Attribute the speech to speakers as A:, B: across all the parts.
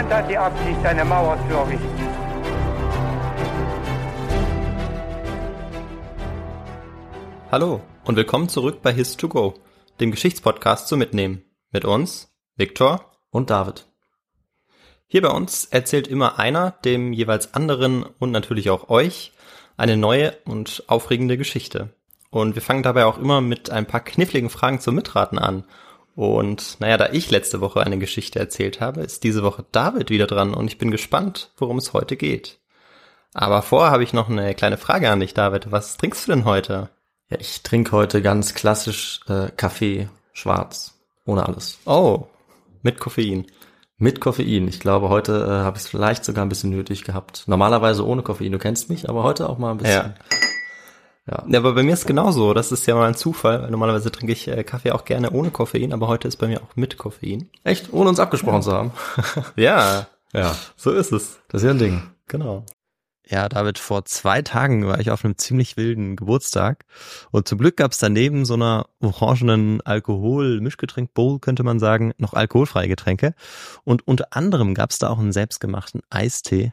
A: Niemand hat die Absicht, eine Mauer zu errichten.
B: Hallo und willkommen zurück bei His2Go, dem Geschichtspodcast zu Mitnehmen. Mit uns, Viktor.
C: Und David.
B: Hier bei uns erzählt immer einer dem jeweils anderen und natürlich auch euch eine neue und aufregende Geschichte. Und wir fangen dabei auch immer mit ein paar kniffligen Fragen zum Mitraten an. Und naja, da ich letzte Woche eine Geschichte erzählt habe, ist diese Woche David wieder dran und ich bin gespannt, worum es heute geht. Aber vorher habe ich noch eine kleine Frage an dich, David. Was trinkst du denn heute?
C: Ja, ich trinke heute ganz klassisch äh, Kaffee schwarz, ohne alles.
B: Oh, mit Koffein.
C: Mit Koffein. Ich glaube, heute äh, habe ich es vielleicht sogar ein bisschen nötig gehabt. Normalerweise ohne Koffein, du kennst mich, aber heute auch mal ein bisschen.
B: Ja. Ja, aber bei mir ist genauso. Das ist ja mal ein Zufall. weil Normalerweise trinke ich äh, Kaffee auch gerne ohne Koffein, aber heute ist bei mir auch mit Koffein.
C: Echt? Ohne uns abgesprochen zu haben.
B: Ja,
C: Ja,
B: so ist es.
C: das ist ja ein Ding.
B: Genau. Ja, David, vor zwei Tagen war ich auf einem ziemlich wilden Geburtstag und zum Glück gab es daneben so einer orangenen Alkohol-Mischgetränk-Bowl, könnte man sagen, noch alkoholfreie Getränke. Und unter anderem gab es da auch einen selbstgemachten Eistee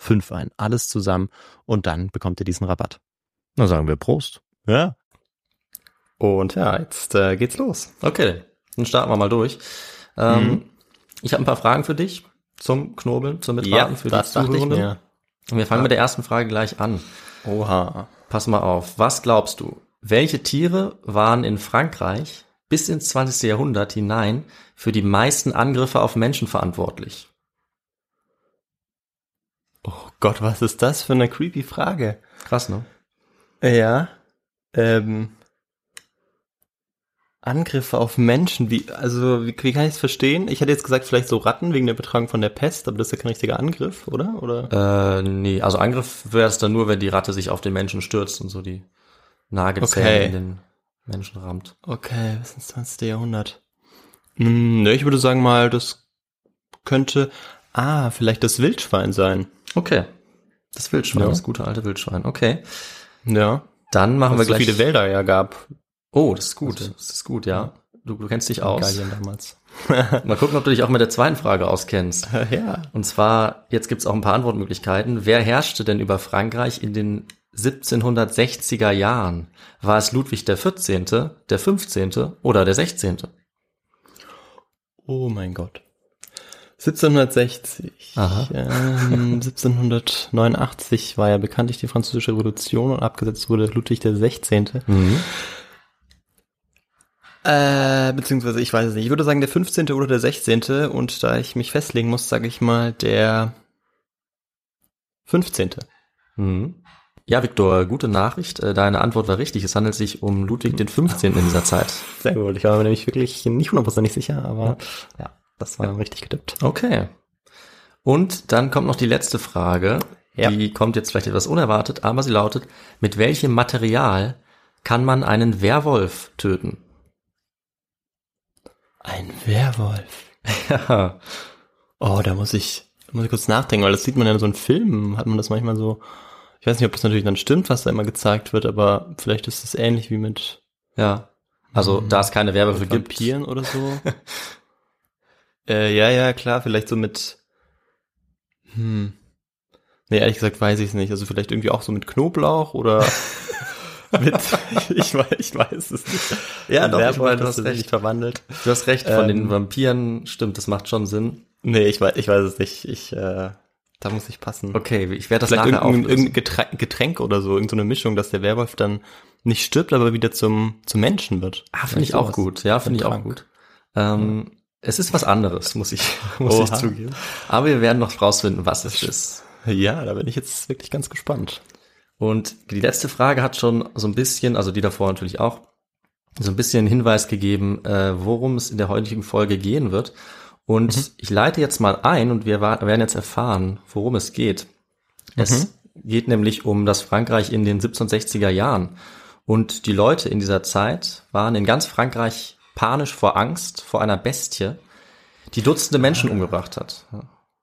B: HIS2GO5 ein. Alles zusammen und dann bekommt ihr diesen Rabatt.
C: Na sagen wir Prost.
B: Ja. Und ja, jetzt äh, geht's los.
C: Okay, dann starten wir mal durch. Ähm,
B: Mhm.
C: Ich habe ein paar Fragen für dich zum Knobeln, zum Mitraten für die Zuhörenden.
B: mir.
C: Und wir fangen mit der ersten Frage gleich an.
B: Oha.
C: Pass mal auf. Was glaubst du? Welche Tiere waren in Frankreich bis ins 20. Jahrhundert hinein für die meisten Angriffe auf Menschen verantwortlich?
B: Gott, was ist das für eine creepy Frage?
C: Krass, ne?
B: Ja. Ähm, Angriffe auf Menschen, wie, also, wie, wie kann ich es verstehen? Ich hätte jetzt gesagt, vielleicht so Ratten wegen der Betragung von der Pest, aber das ist ja kein richtiger Angriff, oder? Oder?
C: Äh, nee, also Angriff wäre es dann nur, wenn die Ratte sich auf den Menschen stürzt und so die Nagelzähne
B: Okay.
C: in den Menschen rammt.
B: Okay, bis ins 20. Jahrhundert. Hm, ne, ich würde sagen mal, das könnte, ah, vielleicht das Wildschwein sein.
C: Okay. Das Wildschwein,
B: Ja.
C: das gute alte Wildschwein. Okay.
B: Ja.
C: Dann machen
B: es
C: wir
B: so
C: gleich.
B: viele Wälder ja gab.
C: Oh, das ist gut.
B: Also-
C: Das ist gut, ja. Du, du kennst dich aus.
B: Gallien damals.
C: Mal gucken, ob du dich auch mit der zweiten Frage auskennst.
B: ja.
C: Und zwar, jetzt gibt's auch ein paar Antwortmöglichkeiten. Wer herrschte denn über Frankreich in den 1760er Jahren? War es Ludwig der 14., der 15. oder der 16.?
B: Oh mein Gott. 1760.
C: Aha.
B: Ähm, 1789 war ja bekanntlich die französische Revolution und abgesetzt wurde Ludwig der 16.
C: Mhm.
B: Äh, beziehungsweise ich weiß es nicht. Ich würde sagen der 15. oder der 16. und da ich mich festlegen muss, sage ich mal der 15.
C: Mhm. Ja, Viktor, gute Nachricht. Äh, Deine Antwort war richtig. Es handelt sich um Ludwig den 15. in dieser Zeit.
B: Sehr gut. Ich war mir nämlich wirklich nicht hundertprozentig sicher, aber ja, das war richtig getippt.
C: Okay. Und dann kommt noch die letzte Frage.
B: Ja.
C: Die kommt jetzt vielleicht etwas unerwartet, aber sie lautet, mit welchem Material kann man einen Werwolf töten?
B: Ein Werwolf.
C: Ja.
B: Oh, da muss ich, da muss ich kurz nachdenken, weil das sieht man ja in so in Filmen, hat man das manchmal so. Ich weiß nicht, ob das natürlich dann stimmt, was da immer gezeigt wird, aber vielleicht ist es ähnlich wie mit
C: Ja. Also, da es keine Werwölfe gibt.
B: Vampiren oder so. äh, ja, ja, klar, vielleicht so mit. Hm. Nee, ehrlich gesagt weiß ich es nicht. Also vielleicht irgendwie auch so mit Knoblauch oder mit. ich, weiß, ich weiß es nicht.
C: Ja, doch, ich
B: Werwolf,
C: meine, du hast recht.
B: verwandelt.
C: Du hast recht, von
B: Ähm,
C: den Vampiren, stimmt, das macht schon Sinn.
B: Nee, ich weiß, ich weiß es nicht. Ich, äh, da muss ich passen.
C: Okay, ich werde das
B: Vielleicht
C: nachher
B: irgendein,
C: auflösen.
B: irgendein Getränk, oder so, irgendeine Mischung, dass der Werwolf dann nicht stirbt, aber wieder zum, zum Menschen wird.
C: Ah, finde ich auch gut. Ja, finde ich auch gut. Ähm, Es ist was anderes, muss ich, muss ich zugeben. Aber wir werden noch rausfinden, was es ist.
B: Ja, da bin ich jetzt wirklich ganz gespannt.
C: Und die letzte Frage hat schon so ein bisschen, also die davor natürlich auch, so ein bisschen Hinweis gegeben, äh, worum es in der heutigen Folge gehen wird. Und ich leite jetzt mal ein und wir werden jetzt erfahren, worum es geht. Es geht nämlich um das Frankreich in den 1760er Jahren. Und die Leute in dieser Zeit waren in ganz Frankreich panisch vor Angst vor einer Bestie, die Dutzende Menschen umgebracht hat.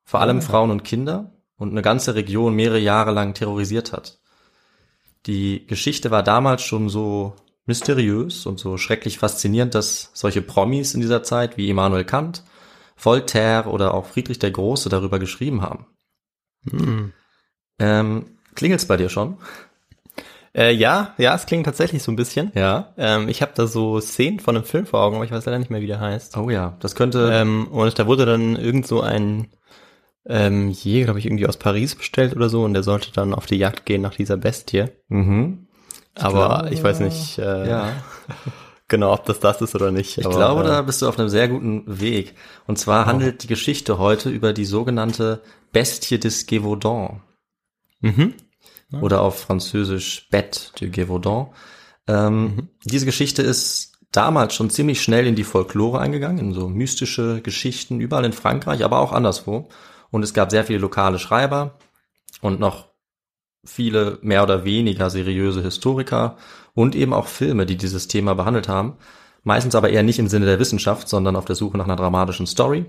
C: Vor allem Frauen und Kinder und eine ganze Region mehrere Jahre lang terrorisiert hat. Die Geschichte war damals schon so mysteriös und so schrecklich faszinierend, dass solche Promis in dieser Zeit wie Immanuel Kant, Voltaire oder auch Friedrich der Große darüber geschrieben haben.
B: Hm.
C: Ähm, klingelt's bei dir schon?
B: Äh, ja, ja, es klingt tatsächlich so ein bisschen.
C: Ja.
B: Ähm, ich habe da so Szenen von einem Film vor Augen, aber ich weiß leider nicht mehr, wie der heißt.
C: Oh ja, das könnte.
B: Ähm, und da wurde dann irgend so ein ähm, Jäger, glaube ich, irgendwie aus Paris bestellt oder so, und der sollte dann auf die Jagd gehen nach dieser Bestie.
C: mhm.
B: aber
C: glaube,
B: ich weiß nicht äh,
C: Ja.
B: genau, ob das das ist oder nicht.
C: Ich
B: aber,
C: glaube,
B: äh,
C: da bist du auf einem sehr guten Weg. Und zwar handelt die Geschichte heute über die sogenannte Bestie des Gévaudan.
B: Mhm.
C: Oder auf Französisch Bête de Gévaudan. Ähm, Diese Geschichte ist damals schon ziemlich schnell in die Folklore eingegangen, in so mystische Geschichten, überall in Frankreich, aber auch anderswo. Und es gab sehr viele lokale Schreiber und noch viele mehr oder weniger seriöse Historiker und eben auch Filme, die dieses Thema behandelt haben. Meistens aber eher nicht im Sinne der Wissenschaft, sondern auf der Suche nach einer dramatischen Story.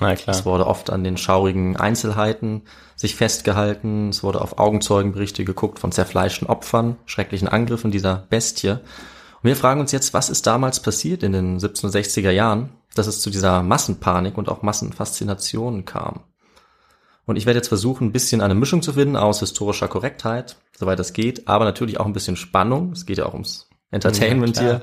B: Na klar.
C: Es wurde oft an den schaurigen Einzelheiten sich festgehalten. Es wurde auf Augenzeugenberichte geguckt von zerfleischten Opfern, schrecklichen Angriffen dieser Bestie. Und wir fragen uns jetzt, was ist damals passiert in den 1760er Jahren, dass es zu dieser Massenpanik und auch Massenfaszination kam? Und ich werde jetzt versuchen, ein bisschen eine Mischung zu finden aus historischer Korrektheit, soweit das geht, aber natürlich auch ein bisschen Spannung. Es geht ja auch ums Entertainment
B: Ja,
C: hier.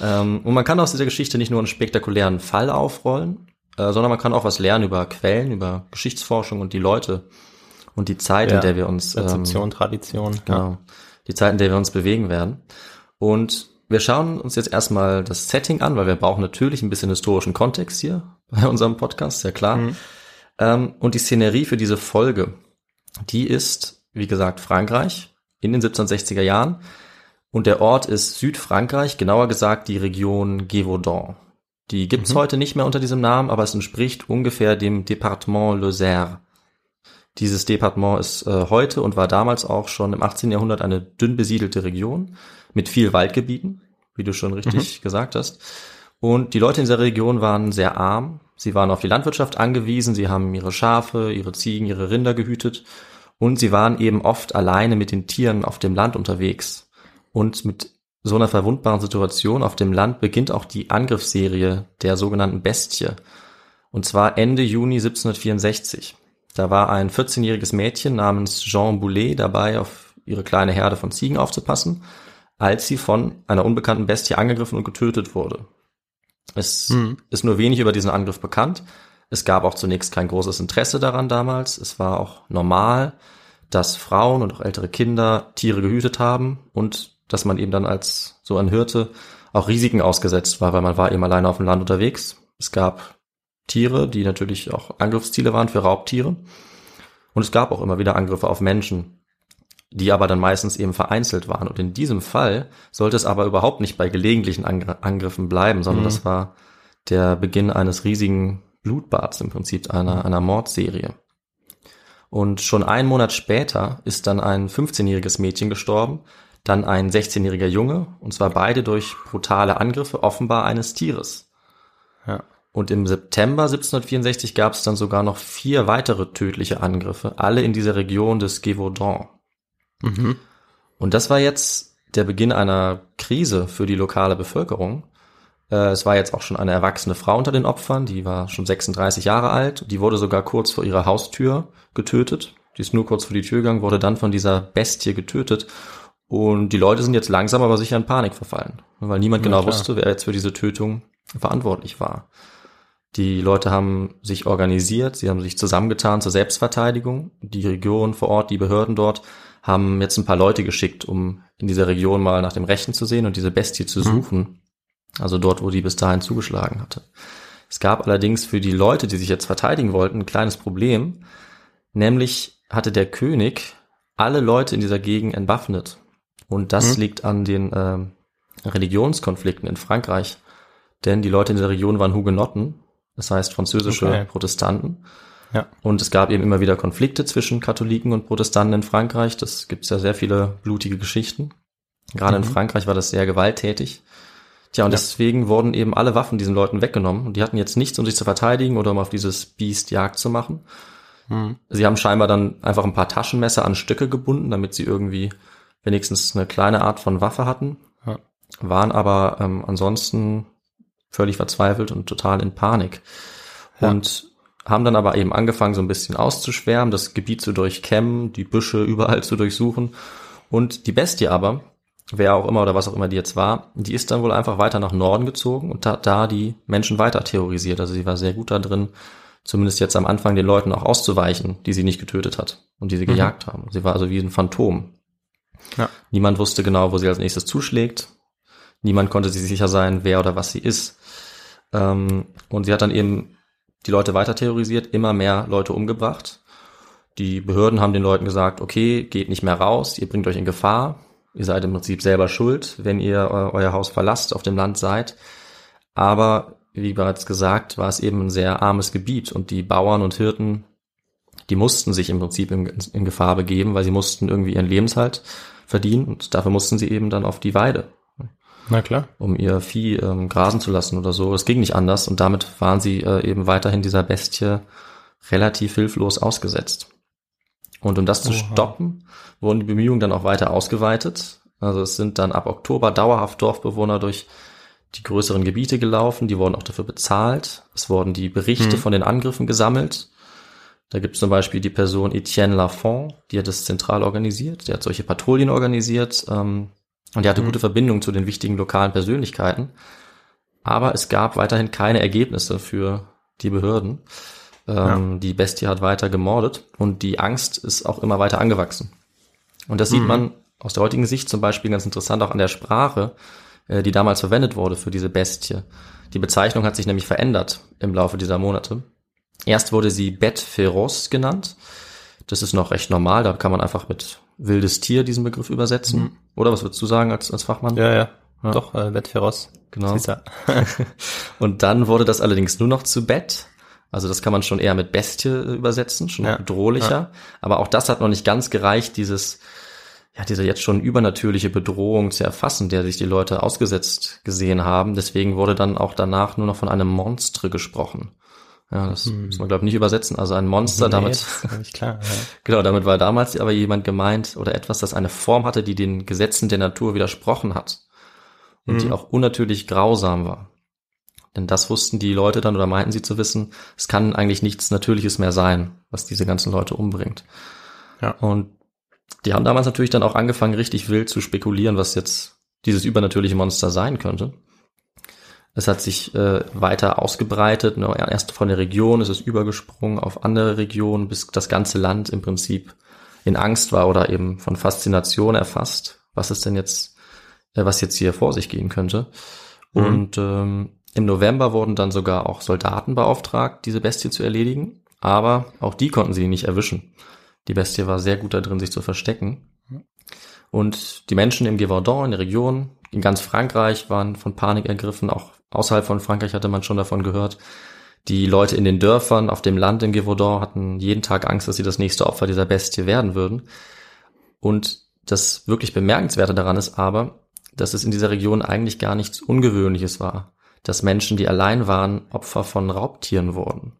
C: Ähm, und man kann aus dieser Geschichte nicht nur einen spektakulären Fall aufrollen, äh, sondern man kann auch was lernen über Quellen, über Geschichtsforschung und die Leute und die Zeit,
B: Ja.
C: in der wir uns ähm,
B: Rezeption, Tradition.
C: Genau. Die Zeit, in der wir uns bewegen werden. Und wir schauen uns jetzt erstmal das Setting an, weil wir brauchen natürlich ein bisschen historischen Kontext hier bei unserem Podcast, ja klar. Ähm, und die Szenerie für diese Folge, die ist, wie gesagt, Frankreich in den 1760er Jahren. Und der Ort ist Südfrankreich, genauer gesagt die Region Gévaudan. Die gibt's heute nicht mehr unter diesem Namen, aber es entspricht ungefähr dem Departement Lozère. Dieses Departement ist äh, heute und war damals auch schon im 18. Jahrhundert eine dünn besiedelte Region mit viel Waldgebieten, wie du schon richtig gesagt hast. Und die Leute in dieser Region waren sehr arm. Sie waren auf die Landwirtschaft angewiesen. Sie haben ihre Schafe, ihre Ziegen, ihre Rinder gehütet. Und sie waren eben oft alleine mit den Tieren auf dem Land unterwegs. Und mit so einer verwundbaren Situation auf dem Land beginnt auch die Angriffsserie der sogenannten Bestie. Und zwar Ende Juni 1764. Da war ein 14-jähriges Mädchen namens Jean Boulet dabei, auf ihre kleine Herde von Ziegen aufzupassen, als sie von einer unbekannten Bestie angegriffen und getötet wurde. Es ist nur wenig über diesen Angriff bekannt. Es gab auch zunächst kein großes Interesse daran damals. Es war auch normal, dass Frauen und auch ältere Kinder Tiere gehütet haben und dass man eben dann als so ein Hirte auch Risiken ausgesetzt war, weil man war eben alleine auf dem Land unterwegs. Es gab Tiere, die natürlich auch Angriffsziele waren für Raubtiere. Und es gab auch immer wieder Angriffe auf Menschen, die aber dann meistens eben vereinzelt waren. Und in diesem Fall sollte es aber überhaupt nicht bei gelegentlichen Angr Angriffen bleiben, sondern das war der Beginn eines riesigen Blutbads im Prinzip, einer, einer Mordserie. Und schon einen Monat später ist dann ein 15-jähriges Mädchen gestorben, dann ein 16-jähriger Junge, und zwar beide durch brutale Angriffe offenbar eines Tieres.
B: Ja.
C: Und im September 1764 gab es dann sogar noch vier weitere tödliche Angriffe, alle in dieser Region des Gévaudan.
B: Mhm.
C: Und das war jetzt der Beginn einer Krise für die lokale Bevölkerung. Äh, Es war jetzt auch schon eine erwachsene Frau unter den Opfern, die war schon 36 Jahre alt. Die wurde sogar kurz vor ihrer Haustür getötet. Die ist nur kurz vor die Tür gegangen, wurde dann von dieser Bestie getötet. Und die Leute sind jetzt langsam aber sicher in Panik verfallen, weil niemand genau
B: klar.
C: wusste, wer jetzt für diese Tötung verantwortlich war. Die Leute haben sich organisiert, sie haben sich zusammengetan zur Selbstverteidigung. Die Region vor Ort, die Behörden dort haben jetzt ein paar Leute geschickt, um in dieser Region mal nach dem Rechten zu sehen und diese Bestie zu suchen. Also dort, wo die bis dahin zugeschlagen hatte. Es gab allerdings für die Leute, die sich jetzt verteidigen wollten, ein kleines Problem. Nämlich hatte der König alle Leute in dieser Gegend entwaffnet. Und das liegt an den ähm, Religionskonflikten in Frankreich. Denn die Leute in der Region waren Hugenotten, das heißt französische
B: Okay.
C: Protestanten.
B: Ja.
C: Und es gab eben immer wieder Konflikte zwischen Katholiken und Protestanten in Frankreich. Das gibt's ja sehr viele blutige Geschichten. Gerade in Frankreich war das sehr gewalttätig. Tja, und deswegen wurden eben alle Waffen diesen Leuten weggenommen. Und die hatten jetzt nichts, um sich zu verteidigen oder um auf dieses Biest Jagd zu machen. Sie haben scheinbar dann einfach ein paar Taschenmesser an Stücke gebunden, damit sie irgendwie wenigstens eine kleine Art von Waffe hatten.
B: Ja.
C: Waren aber ähm, ansonsten völlig verzweifelt und total in Panik.
B: Ja.
C: Und haben dann aber eben angefangen, so ein bisschen auszuschwärmen, das Gebiet zu durchkämmen, die Büsche überall zu durchsuchen. Und die Bestie aber, wer auch immer oder was auch immer die jetzt war, die ist dann wohl einfach weiter nach Norden gezogen und hat da die Menschen weiter terrorisiert. Also sie war sehr gut da drin, zumindest jetzt am Anfang den Leuten auch auszuweichen, die sie nicht getötet hat und die sie gejagt haben. Sie war also wie ein Phantom.
B: Ja.
C: Niemand wusste genau, wo sie als nächstes zuschlägt. Niemand konnte sich sicher sein, wer oder was sie ist. Ähm, und sie hat dann eben die Leute weiter terrorisiert, immer mehr Leute umgebracht. Die Behörden haben den Leuten gesagt, okay, geht nicht mehr raus, ihr bringt euch in Gefahr. Ihr seid im Prinzip selber schuld, wenn ihr eu- euer Haus verlasst, auf dem Land seid. Aber wie bereits gesagt, war es eben ein sehr armes Gebiet und die Bauern und Hirten, die mussten sich im Prinzip in, in Gefahr begeben, weil sie mussten irgendwie ihren Lebenshalt verdienen und dafür mussten sie eben dann auf die Weide
B: Na klar.
C: um ihr Vieh ähm, grasen zu lassen oder so. Es ging nicht anders und damit waren sie äh, eben weiterhin dieser Bestie relativ hilflos ausgesetzt. Und um das zu
B: Oha.
C: stoppen, wurden die Bemühungen dann auch weiter ausgeweitet. Also es sind dann ab Oktober dauerhaft Dorfbewohner durch die größeren Gebiete gelaufen, die wurden auch dafür bezahlt. Es wurden die Berichte
B: Mhm.
C: von den Angriffen gesammelt. Da gibt es zum Beispiel die Person Etienne Lafont, die hat das zentral organisiert, der hat solche Patrouillen organisiert ähm, und die hatte gute Verbindungen zu den wichtigen lokalen Persönlichkeiten. Aber es gab weiterhin keine Ergebnisse für die Behörden. Ähm, Die Bestie hat weiter gemordet und die Angst ist auch immer weiter angewachsen. Und das sieht man aus der heutigen Sicht zum Beispiel ganz interessant auch an der Sprache, äh, die damals verwendet wurde für diese Bestie. Die Bezeichnung hat sich nämlich verändert im Laufe dieser Monate. Erst wurde sie Bet Feroz genannt. Das ist noch recht normal, da kann man einfach mit wildes Tier diesen Begriff übersetzen. Oder was würdest du sagen als, als Fachmann?
B: Ja, ja. Doch, äh, Bettferos.
C: Genau.
B: Siehst du.
C: Und dann wurde das allerdings nur noch zu Bett. Also das kann man schon eher mit Bestie äh, übersetzen, schon
B: Ja.
C: bedrohlicher. Aber auch das hat noch nicht ganz gereicht, dieses, ja, diese jetzt schon übernatürliche Bedrohung zu erfassen, der sich die Leute ausgesetzt gesehen haben. Deswegen wurde dann auch danach nur noch von einem Monstre gesprochen. Ja, das muss man, glaube ich, nicht übersetzen. Also ein Monster,
B: Nee,
C: damit,
B: klar. Ja.
C: genau, damit war damals aber jemand gemeint oder etwas, das eine Form hatte, die den Gesetzen der Natur widersprochen hat. Und die auch unnatürlich grausam war. Denn das wussten die Leute dann oder meinten sie zu wissen, es kann eigentlich nichts Natürliches mehr sein, was diese ganzen Leute umbringt.
B: Ja.
C: Und die haben damals natürlich dann auch angefangen, richtig wild zu spekulieren, was jetzt dieses übernatürliche Monster sein könnte. Es hat sich äh, weiter ausgebreitet. Ne? Erst von der Region ist es übergesprungen auf andere Regionen, bis das ganze Land im Prinzip in Angst war oder eben von Faszination erfasst, was es denn jetzt, äh, was jetzt hier vor sich gehen könnte. Und ähm, im November wurden dann sogar auch Soldaten beauftragt, diese Bestie zu erledigen. Aber auch die konnten sie nicht erwischen. Die Bestie war sehr gut da drin, sich zu verstecken. Und die Menschen im Gévaudan, in der Region, in ganz Frankreich waren von Panik ergriffen. Auch außerhalb von Frankreich hatte man schon davon gehört. Die Leute in den Dörfern, auf dem Land im Gévaudan hatten jeden Tag Angst, dass sie das nächste Opfer dieser Bestie werden würden. Und das wirklich Bemerkenswerte daran ist aber, dass es in dieser Region eigentlich gar nichts Ungewöhnliches war, dass Menschen, die allein waren, Opfer von Raubtieren wurden.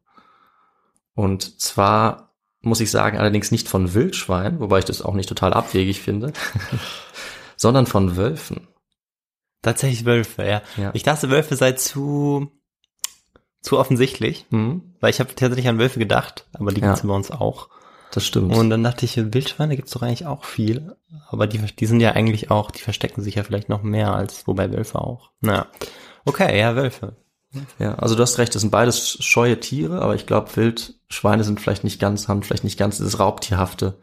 C: Und zwar muss ich sagen, allerdings nicht von Wildschweinen, wobei ich das auch nicht total abwegig finde, sondern von Wölfen.
B: Tatsächlich Wölfe, ja.
C: Ja.
B: Ich dachte, Wölfe sei zu, zu offensichtlich,
C: Hm,
B: weil ich habe tatsächlich an Wölfe gedacht, aber die
C: Ja.
B: gibt's bei uns auch.
C: das stimmt.
B: Und dann dachte ich, Wildschweine gibt's doch eigentlich auch viel, aber die, die sind ja eigentlich auch, die verstecken sich ja vielleicht noch mehr als wobei Wölfe auch. Na, okay, ja, Wölfe.
C: Ja, also du hast recht, das sind beides scheue Tiere, aber ich glaube, Wildschweine sind vielleicht nicht ganz, haben vielleicht nicht ganz dieses Raubtierhafte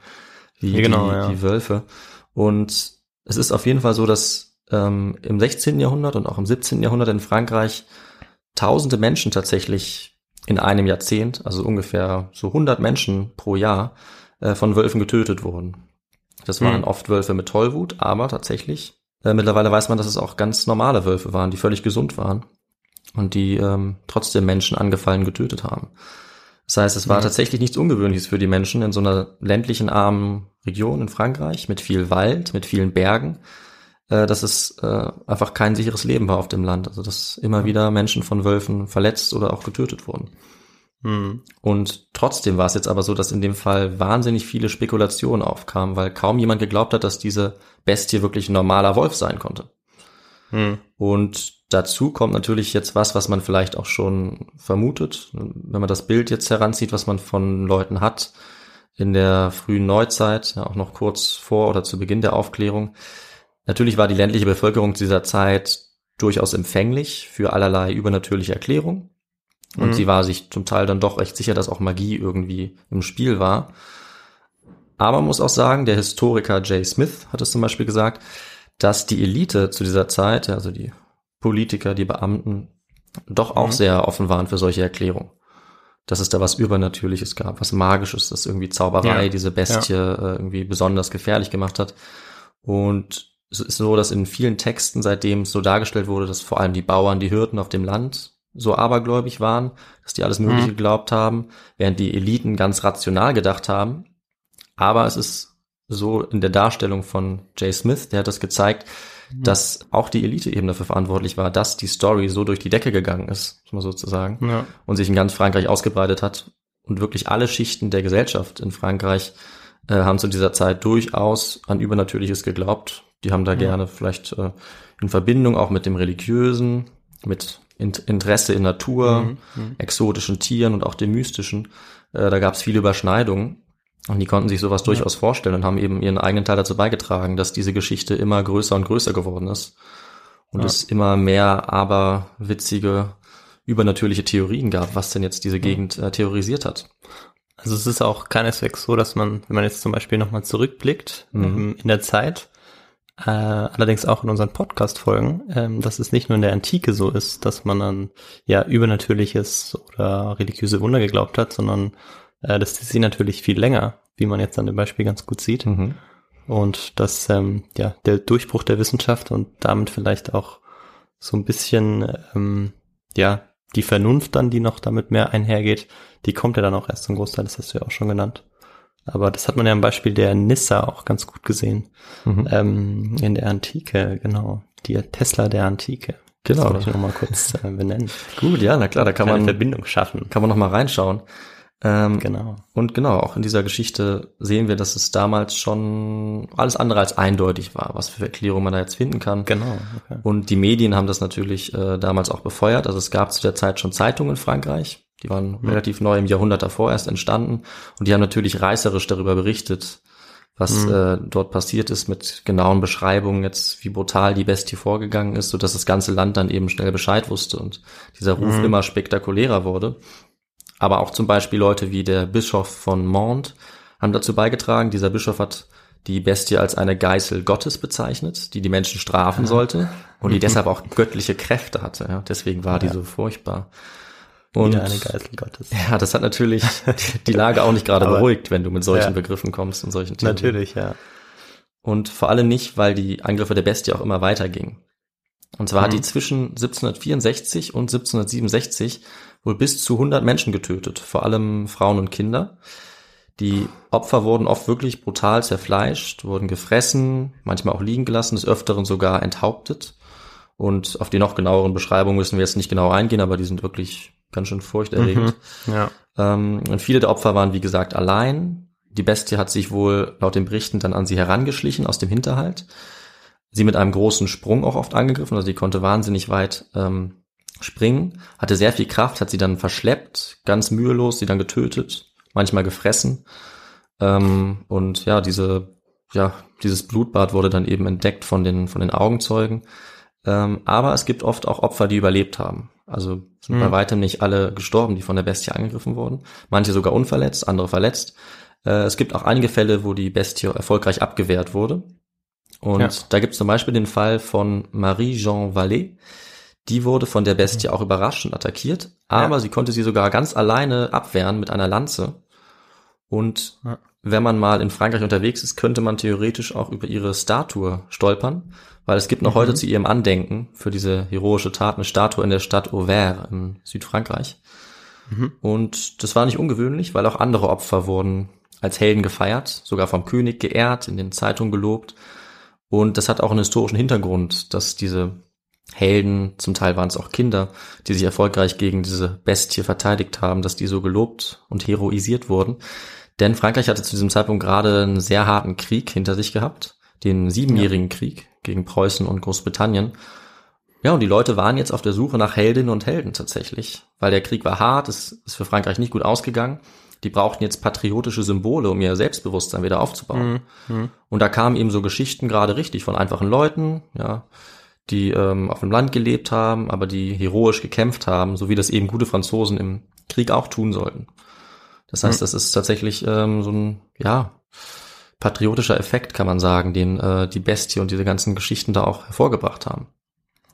C: wie
B: Ja, genau,
C: die,
B: ja.
C: die Wölfe. Und es ist auf jeden Fall so, dass ähm, im 16. Jahrhundert und auch im 17. Jahrhundert in Frankreich tausende Menschen tatsächlich in einem Jahrzehnt, also ungefähr so 100 Menschen pro Jahr, äh, von Wölfen getötet wurden. Das waren
B: Hm.
C: oft Wölfe mit Tollwut, aber tatsächlich, äh, mittlerweile weiß man, dass es auch ganz normale Wölfe waren, die völlig gesund waren und die ähm, trotzdem Menschen angefallen getötet haben. Das heißt, es war tatsächlich nichts Ungewöhnliches für die Menschen in so einer ländlichen, armen Region in Frankreich mit viel Wald, mit vielen Bergen, äh, dass es äh, einfach kein sicheres Leben war auf dem Land. Also dass immer wieder Menschen von Wölfen verletzt oder auch getötet wurden.
B: Hm.
C: Und trotzdem war es jetzt aber so, dass in dem Fall wahnsinnig viele Spekulationen aufkamen, weil kaum jemand geglaubt hat, dass diese Bestie wirklich ein normaler Wolf sein konnte.
B: Hm.
C: Und dazu kommt natürlich jetzt was, was man vielleicht auch schon vermutet, wenn man das Bild jetzt heranzieht, was man von Leuten hat in der frühen Neuzeit, ja, auch noch kurz vor oder zu Beginn der Aufklärung. Natürlich war die ländliche Bevölkerung zu dieser Zeit durchaus empfänglich für allerlei übernatürliche Erklärungen. Und
B: Mhm.
C: sie war sich zum Teil dann doch recht sicher, dass auch Magie irgendwie im Spiel war. Aber man muss auch sagen, der Historiker Jay Smith hat es zum Beispiel gesagt, dass die Elite zu dieser Zeit, ja, also die Politiker, die Beamten, doch auch
B: Mhm.
C: sehr offen waren für solche Erklärungen. Dass es da was Übernatürliches gab, was Magisches, das irgendwie Zauberei,
B: Ja.
C: diese Bestie äh, irgendwie besonders gefährlich gemacht hat. Und es ist so, dass in vielen Texten seitdem so dargestellt wurde, dass vor allem die Bauern, die Hirten auf dem Land so abergläubig waren, dass die alles Mögliche
B: Mhm.
C: geglaubt haben, während die Eliten ganz rational gedacht haben. Aber es ist so in der Darstellung von Jay Smith, der hat das gezeigt, dass auch die Elite eben dafür verantwortlich war, dass die Story so durch die Decke gegangen ist, muss man sozusagen,
B: Ja.
C: und sich in ganz Frankreich ausgebreitet hat. Und wirklich alle Schichten der Gesellschaft in Frankreich äh, haben zu dieser Zeit durchaus an Übernatürliches geglaubt. Die haben da gerne vielleicht äh, in Verbindung auch mit dem Religiösen, mit In Interesse in Natur,
B: Mhm, mhm.
C: exotischen Tieren und auch dem Mystischen. Äh, da gab es viele Überschneidungen. Und die konnten sich sowas durchaus vorstellen und haben eben ihren eigenen Teil dazu beigetragen, dass diese Geschichte immer größer und größer geworden ist. Und
B: Ja.
C: es immer mehr aber witzige, übernatürliche Theorien gab, was denn jetzt diese Gegend äh, terrorisiert hat.
B: Also es ist auch keineswegs so, dass man, wenn man jetzt zum Beispiel nochmal zurückblickt
C: Mhm.
B: ähm, in der Zeit, äh, allerdings auch in unseren Podcast-Folgen, ähm, dass es nicht nur in der Antike so ist, dass man an ja übernatürliches oder religiöse Wunder geglaubt hat, sondern äh, das ist sie natürlich viel länger, wie man jetzt an dem Beispiel ganz gut sieht.
C: Mhm.
B: Und dass ähm, ja der Durchbruch der Wissenschaft und damit vielleicht auch so ein bisschen ähm, ja die Vernunft dann, die noch damit mehr einhergeht, die kommt ja dann auch erst zum Großteil, das hast du ja auch schon genannt. Aber das hat man ja am Beispiel der Nissa auch ganz gut gesehen.
C: Mhm.
B: Ähm, in der Antike, genau. Die Tesla der Antike.
C: Genau.
B: Das wollte ich nochmal kurz äh, benennen.
C: Gut, ja, na klar, da kann
B: Eine
C: man,
B: Verbindung schaffen.
C: kann man noch mal reinschauen. Ähm,
B: Genau.
C: Und genau, auch in dieser Geschichte sehen wir, dass es damals schon alles andere als eindeutig war, was für Erklärungen man da jetzt finden kann.
B: Genau. Okay.
C: Und die Medien haben das natürlich äh, damals auch befeuert. Also es gab zu der Zeit schon Zeitungen in Frankreich. Die waren relativ neu im Jahrhundert davor erst entstanden. Und die haben natürlich reißerisch darüber berichtet, was
B: Mhm.
C: äh, dort passiert ist mit genauen Beschreibungen jetzt, wie brutal die Bestie vorgegangen ist, sodass das ganze Land dann eben schnell Bescheid wusste und dieser Ruf
B: Mhm.
C: immer spektakulärer wurde. Aber auch zum Beispiel Leute wie der Bischof von Mende haben dazu beigetragen. Dieser Bischof hat die Bestie als eine Geißel Gottes bezeichnet, die die Menschen strafen sollte und die deshalb auch göttliche Kräfte hatte. Ja, deswegen war die so furchtbar. Und
B: Wieder eine Geißel Gottes.
C: ja, das hat natürlich die Lage auch nicht gerade beruhigt, wenn du mit solchen
B: Ja.
C: Begriffen kommst und solchen Theorien.
B: Natürlich, ja.
C: Und vor allem nicht, weil die Angriffe der Bestie auch immer weitergingen. Und zwar hat
B: Mhm.
C: die zwischen 1764 und 1767 wohl bis zu 100 Menschen getötet, vor allem Frauen und Kinder. Die Opfer wurden oft wirklich brutal zerfleischt, wurden gefressen, manchmal auch liegen gelassen, des Öfteren sogar enthauptet. Und auf die noch genaueren Beschreibungen müssen wir jetzt nicht genau eingehen, aber die sind wirklich ganz schön furchterregend.
B: Ja.
C: Ähm, und viele der Opfer waren, wie gesagt, allein. Die Bestie hat sich wohl laut den Berichten dann an sie herangeschlichen aus dem Hinterhalt. Sie mit einem großen Sprung auch oft angegriffen, also die konnte wahnsinnig weit ähm, springen, hatte sehr viel Kraft, hat sie dann verschleppt, ganz mühelos, sie dann getötet, manchmal gefressen. Ähm, und ja, diese, ja, dieses Blutbad wurde dann eben entdeckt von den, von den Augenzeugen. Ähm, aber es gibt oft auch Opfer, die überlebt haben. Also sind
B: Mhm.
C: bei weitem nicht alle gestorben, die von der Bestie angegriffen wurden. Manche sogar unverletzt, andere verletzt. Äh, es gibt auch einige Fälle, wo die Bestie erfolgreich abgewehrt wurde. Und
B: Ja.
C: da gibt es zum Beispiel den Fall von Marie-Jean Vallée. Die wurde von der Bestie auch überrascht und attackiert, aber
B: Ja.
C: sie konnte sie sogar ganz alleine abwehren mit einer Lanze. Und
B: Ja.
C: wenn man mal in Frankreich unterwegs ist, könnte man theoretisch auch über ihre Statue stolpern, weil es gibt noch heute zu ihrem Andenken für diese heroische Tat eine Statue in der Stadt Auvers in Südfrankreich.
B: Mhm.
C: Und das war nicht ungewöhnlich, weil auch andere Opfer wurden als Helden gefeiert, sogar vom König geehrt, in den Zeitungen gelobt. Und das hat auch einen historischen Hintergrund, dass diese Helden, zum Teil waren es auch Kinder, die sich erfolgreich gegen diese Bestie verteidigt haben, dass die so gelobt und heroisiert wurden. Denn Frankreich hatte zu diesem Zeitpunkt gerade einen sehr harten Krieg hinter sich gehabt, den siebenjährigen Krieg gegen Preußen und Großbritannien. Ja, und die Leute waren jetzt auf der Suche nach Heldinnen und Helden tatsächlich, weil der Krieg war hart, es ist für Frankreich nicht gut ausgegangen. Die brauchten jetzt patriotische Symbole, um ihr Selbstbewusstsein wieder aufzubauen.
B: Mhm.
C: Und da kamen eben so Geschichten gerade richtig von einfachen Leuten, ja, die ähm, auf dem Land gelebt haben, aber die heroisch gekämpft haben, so wie das eben gute Franzosen im Krieg auch tun sollten. Das heißt,
B: Mhm.
C: das ist tatsächlich ähm, so ein, ja, patriotischer Effekt, kann man sagen, den äh, die Bestie und diese ganzen Geschichten da auch hervorgebracht haben.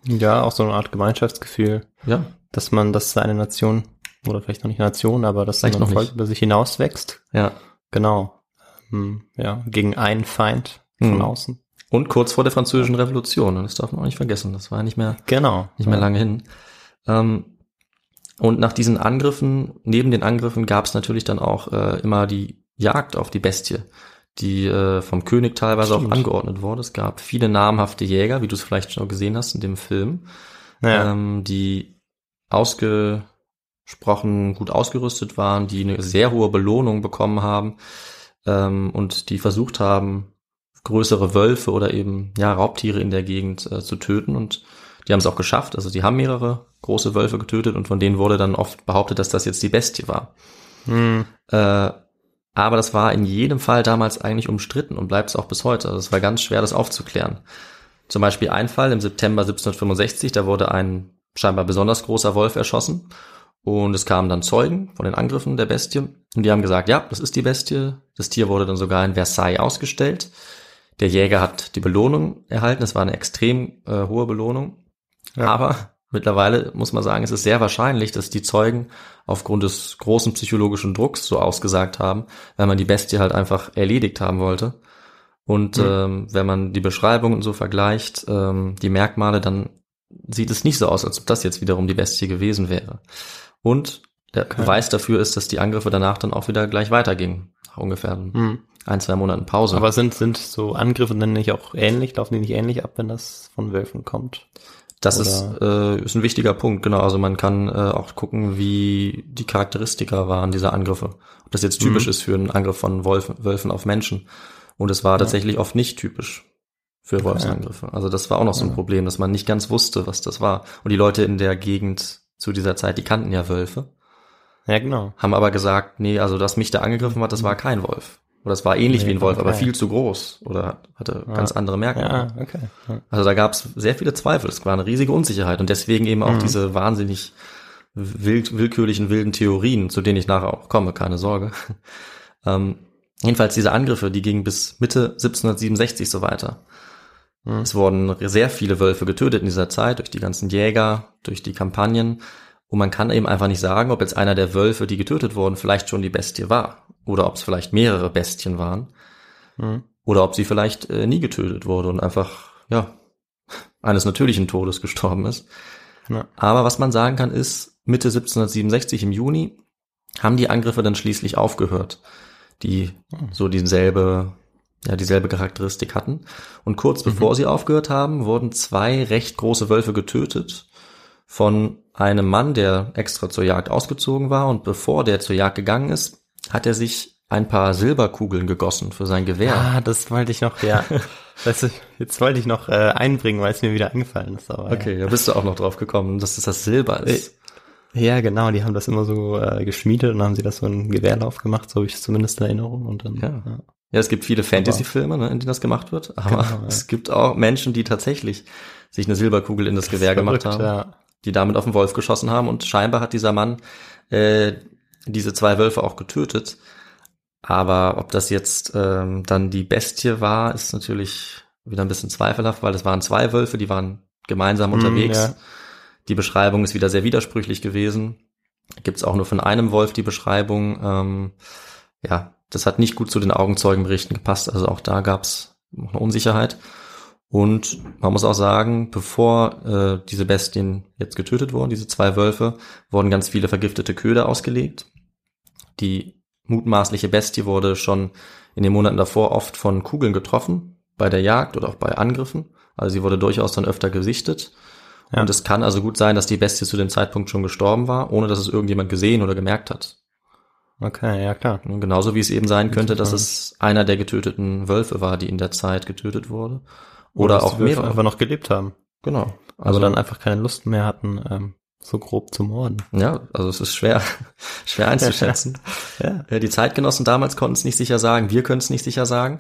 B: Ja, auch so eine Art Gemeinschaftsgefühl,
C: Ja,
B: dass man, dass seine Nation, oder vielleicht noch nicht Nation, aber dass
C: Vielleicht
B: ein
C: noch
B: Volk
C: nicht.
B: über sich hinauswächst.
C: ja.
B: Genau. Ähm, ja, gegen einen Feind von
C: Mhm.
B: außen.
C: Und kurz vor der französischen Revolution, und das darf man auch nicht vergessen, das war nicht mehr
B: Genau.
C: nicht mehr
B: ja.
C: lange hin. Ähm, und nach diesen Angriffen, neben den Angriffen gab es natürlich dann auch äh, immer die Jagd auf die Bestie, die äh, vom König teilweise
B: Stimmt.
C: auch angeordnet wurde. Es gab viele namhafte Jäger, wie du es vielleicht schon gesehen hast in dem Film,
B: Ja.
C: ähm, die ausgesprochen gut ausgerüstet waren, die eine sehr hohe Belohnung bekommen haben ähm, und die versucht haben, größere Wölfe oder eben ja Raubtiere in der Gegend äh, zu töten und Die haben es auch geschafft. Also die haben mehrere große Wölfe getötet und von denen wurde dann oft behauptet, dass das jetzt die Bestie war.
B: Hm.
C: Äh, aber das war in jedem Fall damals eigentlich umstritten und bleibt es auch bis heute. Also es war ganz schwer, das aufzuklären. Zum Beispiel ein Fall im September 1765, da wurde ein scheinbar besonders großer Wolf erschossen und es kamen dann Zeugen von den Angriffen der Bestie und die haben gesagt, ja, das ist die Bestie. Das Tier wurde dann sogar in Versailles ausgestellt. Der Jäger hat die Belohnung erhalten. Es war eine extrem äh, hohe Belohnung.
B: Ja.
C: Aber mittlerweile muss man sagen, es ist sehr wahrscheinlich, dass die Zeugen aufgrund des großen psychologischen Drucks so ausgesagt haben, weil man die Bestie halt einfach erledigt haben wollte. Und ähm, wenn man die Beschreibungen so vergleicht, ähm, die Merkmale, dann sieht es nicht so aus, als ob das jetzt wiederum die Bestie gewesen wäre. Und der Beweis dafür ist, dass die Angriffe danach dann auch wieder gleich weitergingen. Nach ungefähr
B: Hm.
C: ein, zwei Monaten Pause.
B: Aber sind, sind so Angriffe dann nicht auch ähnlich? Laufen die nicht ähnlich ab, wenn das von Wölfen kommt?
C: Das
B: Oder-
C: ist, äh, ist ein wichtiger Punkt, genau. Also man kann äh, auch gucken, wie die Charakteristika waren dieser Angriffe. Ob das jetzt typisch
B: Mhm.
C: ist für einen Angriff von Wolfen, Wölfen auf Menschen. Und es war tatsächlich oft nicht typisch für Wolfsangriffe. Also das war auch noch so ein Problem, dass man nicht ganz wusste, was das war. Und die Leute in der Gegend zu dieser Zeit, die kannten ja Wölfe,
B: Ja, genau.
C: haben aber gesagt, nee, also dass mich da angegriffen hat, das war kein Wolf. Oder es war ähnlich
B: Nee,
C: wie ein Wolf, aber
B: okay.
C: viel zu groß oder hatte ganz andere Merkmale.
B: Ja, okay. Ja.
C: Also da gab es sehr viele Zweifel. Es war eine riesige Unsicherheit und deswegen eben auch
B: Mhm.
C: diese wahnsinnig wild, willkürlichen wilden Theorien, zu denen ich nachher auch komme, keine Sorge. ähm, jedenfalls diese Angriffe, die gingen bis Mitte 1767 so weiter.
B: Mhm.
C: Es wurden sehr viele Wölfe getötet in dieser Zeit durch die ganzen Jäger, durch die Kampagnen. Und man kann eben einfach nicht sagen, ob jetzt einer der Wölfe, die getötet wurden, vielleicht schon die Bestie war. Oder ob es vielleicht mehrere Bestien waren.
B: Mhm.
C: Oder ob sie vielleicht äh, nie getötet wurde und einfach, ja, eines natürlichen Todes gestorben ist.
B: Ja.
C: Aber was man sagen kann, ist, Mitte 1767 im Juni haben die Angriffe dann schließlich aufgehört, die so dieselbe, ja, dieselbe Charakteristik hatten. Und kurz bevor sie aufgehört haben, wurden zwei recht große Wölfe getötet von einem Mann, der extra zur Jagd ausgezogen war. Und bevor der zur Jagd gegangen ist, hat er sich ein paar Silberkugeln gegossen für sein Gewehr.
B: Ah, das wollte ich noch, ja. weißt du, jetzt wollte ich noch äh, einbringen, weil es mir wieder eingefallen ist. Aber,
C: Okay, da bist du auch noch drauf gekommen, dass das das Silber ist.
B: Ja, genau, die haben das immer so äh, geschmiedet und haben sie das so einen Gewehrlauf gemacht, so habe ich es zumindest in Erinnerung. Und dann,
C: Ja. Ja, es gibt viele Fantasy-Filme, ne, in denen das gemacht wird, aber
B: Genau, ja.
C: es gibt auch Menschen, die tatsächlich sich eine Silberkugel in das Gewehr gemacht
B: Verrückt,
C: haben,
B: Ja.
C: die damit auf den Wolf geschossen haben und scheinbar hat dieser Mann äh, diese zwei Wölfe auch getötet. Aber ob das jetzt ähm, dann die Bestie war, ist natürlich wieder ein bisschen zweifelhaft, weil es waren zwei Wölfe, die waren gemeinsam unterwegs.
B: ja.
C: Die Beschreibung ist wieder sehr widersprüchlich gewesen. Gibt es auch nur von einem Wolf die Beschreibung. Ähm, ja, das hat nicht gut zu den Augenzeugenberichten gepasst. Also auch da gab es noch eine Unsicherheit. Und man muss auch sagen, bevor äh, diese Bestien jetzt getötet wurden, diese zwei Wölfe, wurden ganz viele vergiftete Köder ausgelegt. Die mutmaßliche Bestie wurde schon in den Monaten davor oft von Kugeln getroffen, bei der Jagd oder auch bei Angriffen. Also sie wurde durchaus dann öfter gesichtet.
B: Ja.
C: Und es kann also gut sein, dass die Bestie zu dem Zeitpunkt schon gestorben war, ohne dass es irgendjemand gesehen oder gemerkt hat.
B: Okay, ja klar.
C: Genauso wie es eben sein könnte, dass es einer der getöteten Wölfe war, die in der Zeit getötet wurde. Oder,
B: dass
C: auch mehrere.
B: einfach noch gelebt haben.
C: Genau.
B: Also dann einfach keine Lust mehr hatten, ähm, so grob zu morden.
C: Ja, also es ist schwer, schwer einzuschätzen.
B: Ja.
C: Die Zeitgenossen damals konnten es nicht sicher sagen, wir können es nicht sicher sagen.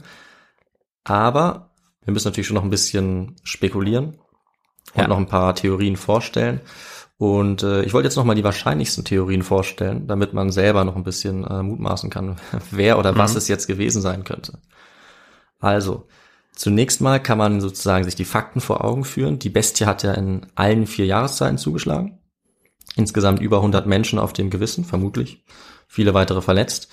C: Aber wir müssen natürlich schon noch ein bisschen spekulieren und
B: Ja.
C: noch ein paar Theorien vorstellen. Und äh, ich wollte jetzt noch mal die wahrscheinlichsten Theorien vorstellen, damit man selber noch ein bisschen äh, mutmaßen kann, wer oder was
B: Mhm.
C: es jetzt gewesen sein könnte. Also, zunächst mal kann man sozusagen sich die Fakten vor Augen führen. Die Bestie hat ja in allen vier Jahreszeiten zugeschlagen. Insgesamt über 100 Menschen auf dem Gewissen, vermutlich. Viele weitere verletzt.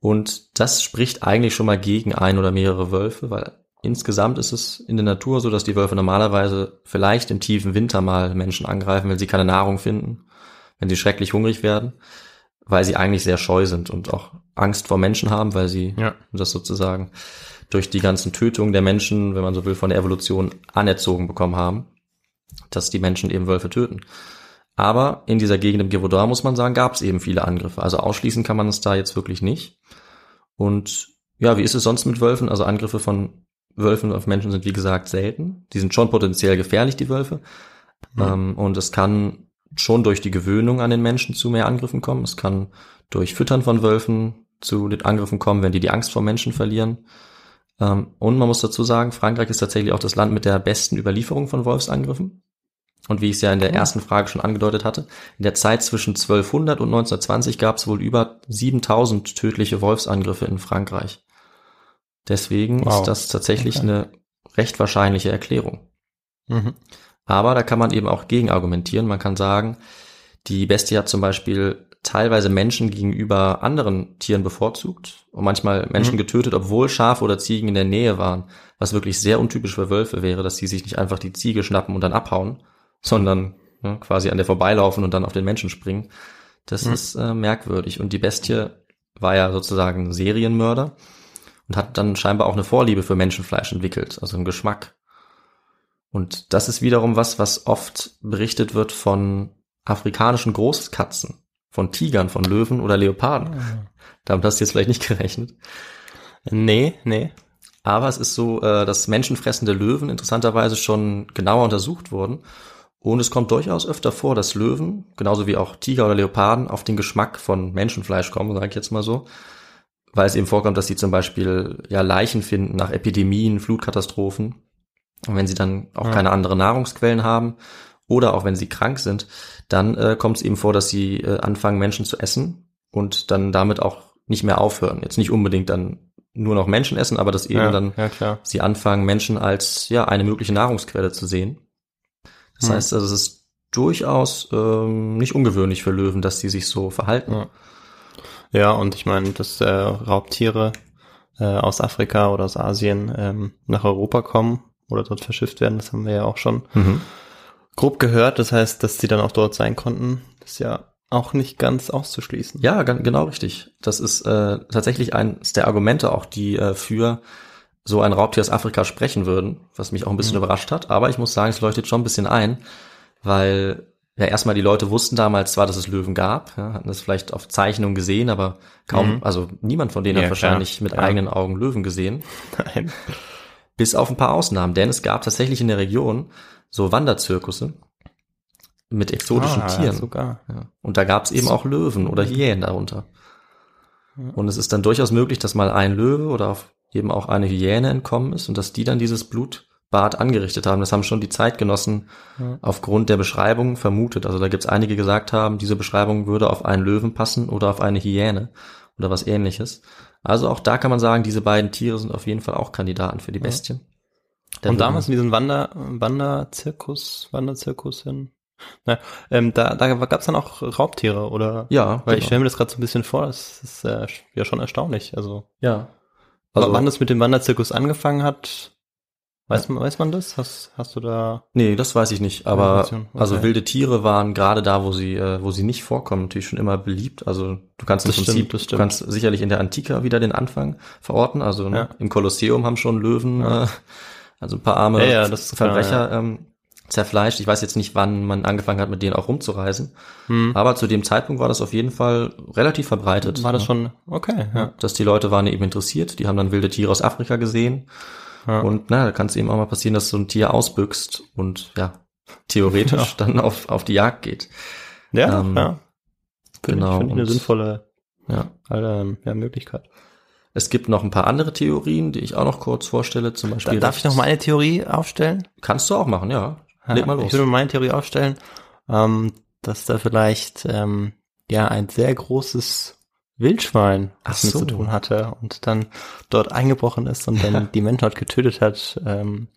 C: Und das spricht eigentlich schon mal gegen ein oder mehrere Wölfe, weil insgesamt ist es in der Natur so, dass die Wölfe normalerweise vielleicht im tiefen Winter mal Menschen angreifen, wenn sie keine Nahrung finden, wenn sie schrecklich hungrig werden, weil sie eigentlich sehr scheu sind und auch Angst vor Menschen haben, weil sie
B: Ja.
C: das sozusagen durch die ganzen Tötungen der Menschen, wenn man so will, von der Evolution anerzogen bekommen haben, dass die Menschen eben Wölfe töten. Aber in dieser Gegend im Gévaudan, muss man sagen, gab es eben viele Angriffe. Also ausschließen kann man es da jetzt wirklich nicht. Und ja, wie ist es sonst mit Wölfen? Also Angriffe von Wölfen auf Menschen sind wie gesagt selten. Die sind schon potenziell gefährlich, die Wölfe. Ähm, und es kann schon durch die Gewöhnung an den Menschen zu mehr Angriffen kommen. Es kann durch Füttern von Wölfen zu den Angriffen kommen, wenn die die Angst vor Menschen verlieren. Ähm, und man muss dazu sagen, Frankreich ist tatsächlich auch das Land mit der besten Überlieferung von Wolfsangriffen. Und wie ich es ja in der ersten Frage schon angedeutet hatte, in der Zeit zwischen 1200 und 1920 gab es wohl über 7000 tödliche Wolfsangriffe in Frankreich. Deswegen
B: Wow.
C: ist das tatsächlich
B: Okay.
C: eine recht wahrscheinliche Erklärung.
B: Mhm.
C: Aber da kann man eben auch gegen argumentieren. Man kann sagen, die Bestie hat zum Beispiel teilweise Menschen gegenüber anderen Tieren bevorzugt und manchmal Menschen
B: Mhm.
C: getötet, obwohl Schafe oder Ziegen in der Nähe waren, was wirklich sehr untypisch für Wölfe wäre, dass sie sich nicht einfach die Ziege schnappen und dann abhauen, sondern ne, quasi an der vorbeilaufen und dann auf den Menschen springen. Das
B: Mhm.
C: ist äh, merkwürdig. Und die Bestie war ja sozusagen Serienmörder und hat dann scheinbar auch eine Vorliebe für Menschenfleisch entwickelt, also einen Geschmack. Und das ist wiederum was, was oft berichtet wird von afrikanischen Großkatzen, von Tigern, von Löwen oder Leoparden. Damit hast du jetzt vielleicht nicht gerechnet.
B: Nee, nee.
C: Aber es ist so, äh, dass menschenfressende Löwen interessanterweise schon genauer untersucht wurden. Und es kommt durchaus öfter vor, dass Löwen, genauso wie auch Tiger oder Leoparden, auf den Geschmack von Menschenfleisch kommen, sage ich jetzt mal so. Weil es eben vorkommt, dass sie zum Beispiel ja Leichen finden nach Epidemien, Flutkatastrophen. Und wenn sie dann auch
B: Ja.
C: keine anderen Nahrungsquellen haben oder auch wenn sie krank sind, dann äh, kommt es eben vor, dass sie äh, anfangen, Menschen zu essen und dann damit auch nicht mehr aufhören. Jetzt nicht unbedingt dann nur noch Menschen essen, aber dass eben
B: ja,
C: dann
B: ja,
C: sie anfangen, Menschen als ja eine mögliche Nahrungsquelle zu sehen. Das
B: Hm.
C: heißt, also, es ist durchaus ähm, nicht ungewöhnlich für Löwen, dass sie sich so verhalten.
B: Ja. Und ich meine, dass äh, Raubtiere äh, aus Afrika oder aus Asien ähm, nach Europa kommen oder dort verschifft werden, das haben wir ja auch schon
C: Mhm.
B: grob gehört. Das heißt, dass sie dann auch dort sein konnten, ist ja auch nicht ganz auszuschließen.
C: Ja, genau richtig. Das ist äh, tatsächlich eines der Argumente auch, die äh, für so ein Raubtier aus Afrika sprechen würden, was mich auch ein bisschen überrascht hat. Aber ich muss sagen, es leuchtet schon ein bisschen ein, weil ja erstmal die Leute wussten damals zwar, dass es Löwen gab, ja, hatten das vielleicht auf Zeichnungen gesehen, aber kaum,
B: Mhm.
C: also niemand von denen
B: Ja,
C: hat
B: klar.
C: wahrscheinlich mit
B: Ja.
C: eigenen Augen Löwen gesehen.
B: Nein.
C: Bis auf ein paar Ausnahmen, denn es gab tatsächlich in der Region so Wanderzirkusse mit exotischen
B: Ah,
C: Tieren.
B: sogar.
C: Ja. Und da gab es eben auch Löwen oder Hyänen darunter. Und es ist dann durchaus möglich, dass mal ein Löwe oder eben auch eine Hyäne entkommen ist und dass die dann dieses Blutbad angerichtet haben. Das haben schon die Zeitgenossen
B: Ja.
C: aufgrund der Beschreibung vermutet. Also da gibt es einige, die gesagt haben, diese Beschreibung würde auf einen Löwen passen oder auf eine Hyäne oder was ähnliches. Also auch da kann man sagen, diese beiden Tiere sind auf jeden Fall auch Kandidaten für die Bestie. Da
B: und damals in diesem Wander, Wanderzirkus, Wanderzirkus hin. Na, ähm, da da gab es dann auch Raubtiere, oder?
C: ja,
B: Weil ich
C: genau.
B: stelle mir das gerade so ein bisschen vor, das ist äh, ja schon erstaunlich. Also,
C: ja.
B: also
C: Also,
B: wann das mit dem Wanderzirkus angefangen hat, weiß man, weiß man das? Hast, hast du da?
C: Nee, das weiß ich nicht. Aber
B: okay.
C: also wilde Tiere waren gerade da, wo sie, äh, wo sie nicht vorkommen, natürlich schon immer beliebt. Also du kannst im
B: Das stimmt,
C: Prinzip,
B: das
C: du
B: stimmt.
C: kannst sicherlich in der Antike wieder den Anfang verorten. Also ne,
B: Ja.
C: im Kolosseum haben schon Löwen,
B: Ja.
C: äh, also ein paar arme
B: Ja, ist klar,
C: Verbrecher ähm, zerfleischt. Ich weiß jetzt nicht, wann man angefangen hat, mit denen auch rumzureisen.
B: Hm,
C: Aber zu dem Zeitpunkt war das auf jeden Fall relativ verbreitet.
B: war das
C: ne?
B: schon okay? Ja.
C: Dass die Leute waren eben interessiert, die haben dann wilde Tiere aus Afrika gesehen.
B: Ja.
C: Und na, da kann es eben auch mal passieren, dass so ein Tier ausbüchst und ja, theoretisch
B: Ja.
C: dann auf, auf die Jagd geht.
B: Ja,
C: Ähm,
B: ja. Finde
C: genau,
B: ich, finde ich eine sinnvolle
C: Ja.
B: ähm, ja, Möglichkeit.
C: Es gibt noch ein paar andere Theorien, die ich auch noch kurz vorstelle. Zum Beispiel.
B: darf ich noch meine Theorie aufstellen?
C: Kannst du auch machen, ja. Leg mal los.
B: Ich würde meine Theorie aufstellen, ähm, dass da vielleicht ähm, ja ein sehr großes Wildschwein was mit
C: so.
B: zu tun hatte und dann dort eingebrochen ist und dann die Menschheit getötet hat ähm,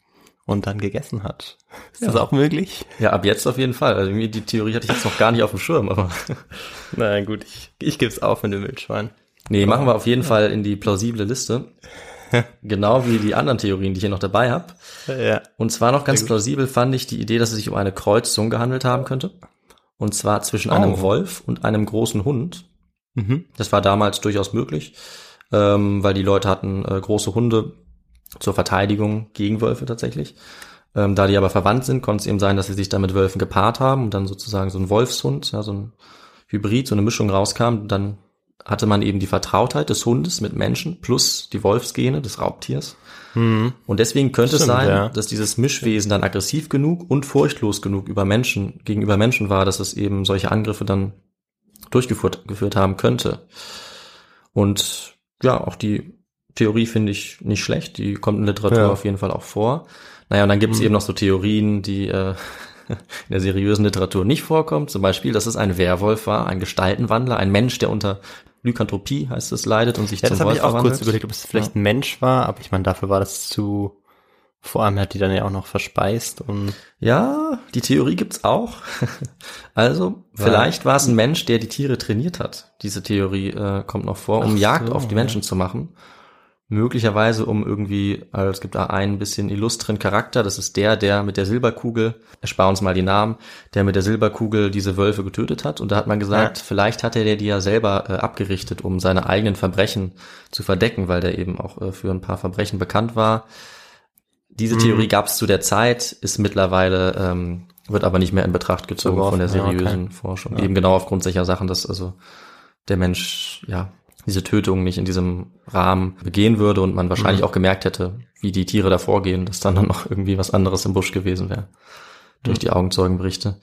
B: und dann gegessen hat. Ist das
C: Ja.
B: auch möglich?
C: Ja, ab jetzt auf jeden Fall. Also irgendwie die Theorie hatte ich jetzt noch gar nicht auf dem Schirm, aber
B: Nein, gut, ich, ich gebe es auf mit dem Wildschwein.
C: nee, machen wir auf jeden Fall in die plausible Liste. genau wie die anderen Theorien, die ich hier noch dabei habe.
B: Ja.
C: Und zwar noch ganz plausibel fand ich die Idee, dass es sich um eine Kreuzung gehandelt haben könnte. Und zwar zwischen einem
B: Oh.
C: Wolf und einem großen Hund.
B: Mhm.
C: Das war damals durchaus möglich, ähm, weil die Leute hatten äh, große Hunde zur Verteidigung gegen Wölfe tatsächlich. Ähm, da die aber verwandt sind, konnte es eben sein, dass sie sich dann mit Wölfen gepaart haben und dann sozusagen so ein Wolfshund, ja, so ein Hybrid, so eine Mischung rauskam, dann hatte man eben die Vertrautheit des Hundes mit Menschen plus die Wolfsgene des Raubtiers.
B: Mhm.
C: Und deswegen könnte
B: Stimmt,
C: es sein,
B: ja.
C: dass dieses Mischwesen dann aggressiv genug und furchtlos genug über Menschen, gegenüber Menschen war, dass es eben solche Angriffe dann durchgeführt geführt haben könnte. Und ja, auch die Theorie finde ich nicht schlecht, die kommt in Literatur
B: Ja.
C: auf jeden Fall auch vor. Naja, und dann gibt es
B: Mhm.
C: eben noch so Theorien, die äh, in der seriösen Literatur nicht vorkommen. Zum Beispiel, dass es ein Werwolf war, ein Gestaltenwandler, ein Mensch, der unter Lykantropie, heißt es, leidet und sich
B: Ja,
C: zum
B: das habe
C: Wolf
B: ich auch
C: verwandelt.
B: kurz überlegt, ob es vielleicht ein Mensch war, aber ich meine, dafür war das zu, vor allem hat die dann ja auch noch verspeist und
C: Ja, die Theorie gibt's auch. Also, vielleicht war es ein Mensch, der die Tiere trainiert hat. Diese Theorie äh, kommt noch vor, um
B: Ach
C: Jagd
B: so,
C: auf die
B: ja.
C: Menschen zu machen. Möglicherweise um irgendwie, also es gibt da einen bisschen illustren Charakter, das ist der, der mit der Silberkugel, erspar uns mal die Namen, der mit der Silberkugel diese Wölfe getötet hat. Und da hat man gesagt,
B: Ja.
C: vielleicht hat er der die ja selber äh, abgerichtet, um seine eigenen Verbrechen zu verdecken, weil der eben auch äh, für ein paar Verbrechen bekannt war. Diese
B: Mhm.
C: Theorie gab es zu der Zeit, ist mittlerweile, ähm, wird aber nicht mehr in Betracht gezogen von der
B: ja,
C: seriösen
B: okay.
C: Forschung.
B: Ja.
C: Eben genau aufgrund solcher Sachen, dass also der Mensch, ja, diese Tötung nicht in diesem Rahmen begehen würde und man wahrscheinlich
B: Mhm.
C: auch gemerkt hätte, wie die Tiere da vorgehen, dass dann noch irgendwie was anderes im Busch gewesen wäre. Durch
B: Mhm.
C: die Augenzeugenberichte.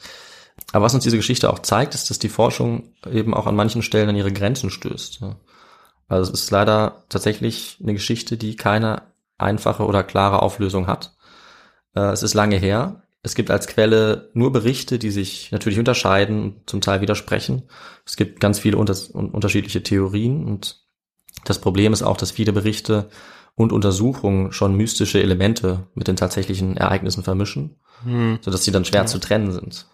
C: Aber was uns diese Geschichte auch zeigt, ist, dass die Forschung eben auch an manchen Stellen an ihre Grenzen stößt. ja. Also es ist leider tatsächlich eine Geschichte, die keine einfache oder klare Auflösung hat. Äh, Es ist lange her. Es gibt als Quelle nur Berichte, die sich natürlich unterscheiden und zum Teil widersprechen. Es gibt ganz viele unter un- unterschiedliche Theorien und das Problem ist auch, dass viele Berichte und Untersuchungen schon mystische Elemente mit den tatsächlichen Ereignissen vermischen,
B: hm.
C: sodass sie dann schwer
B: Ja.
C: zu trennen sind.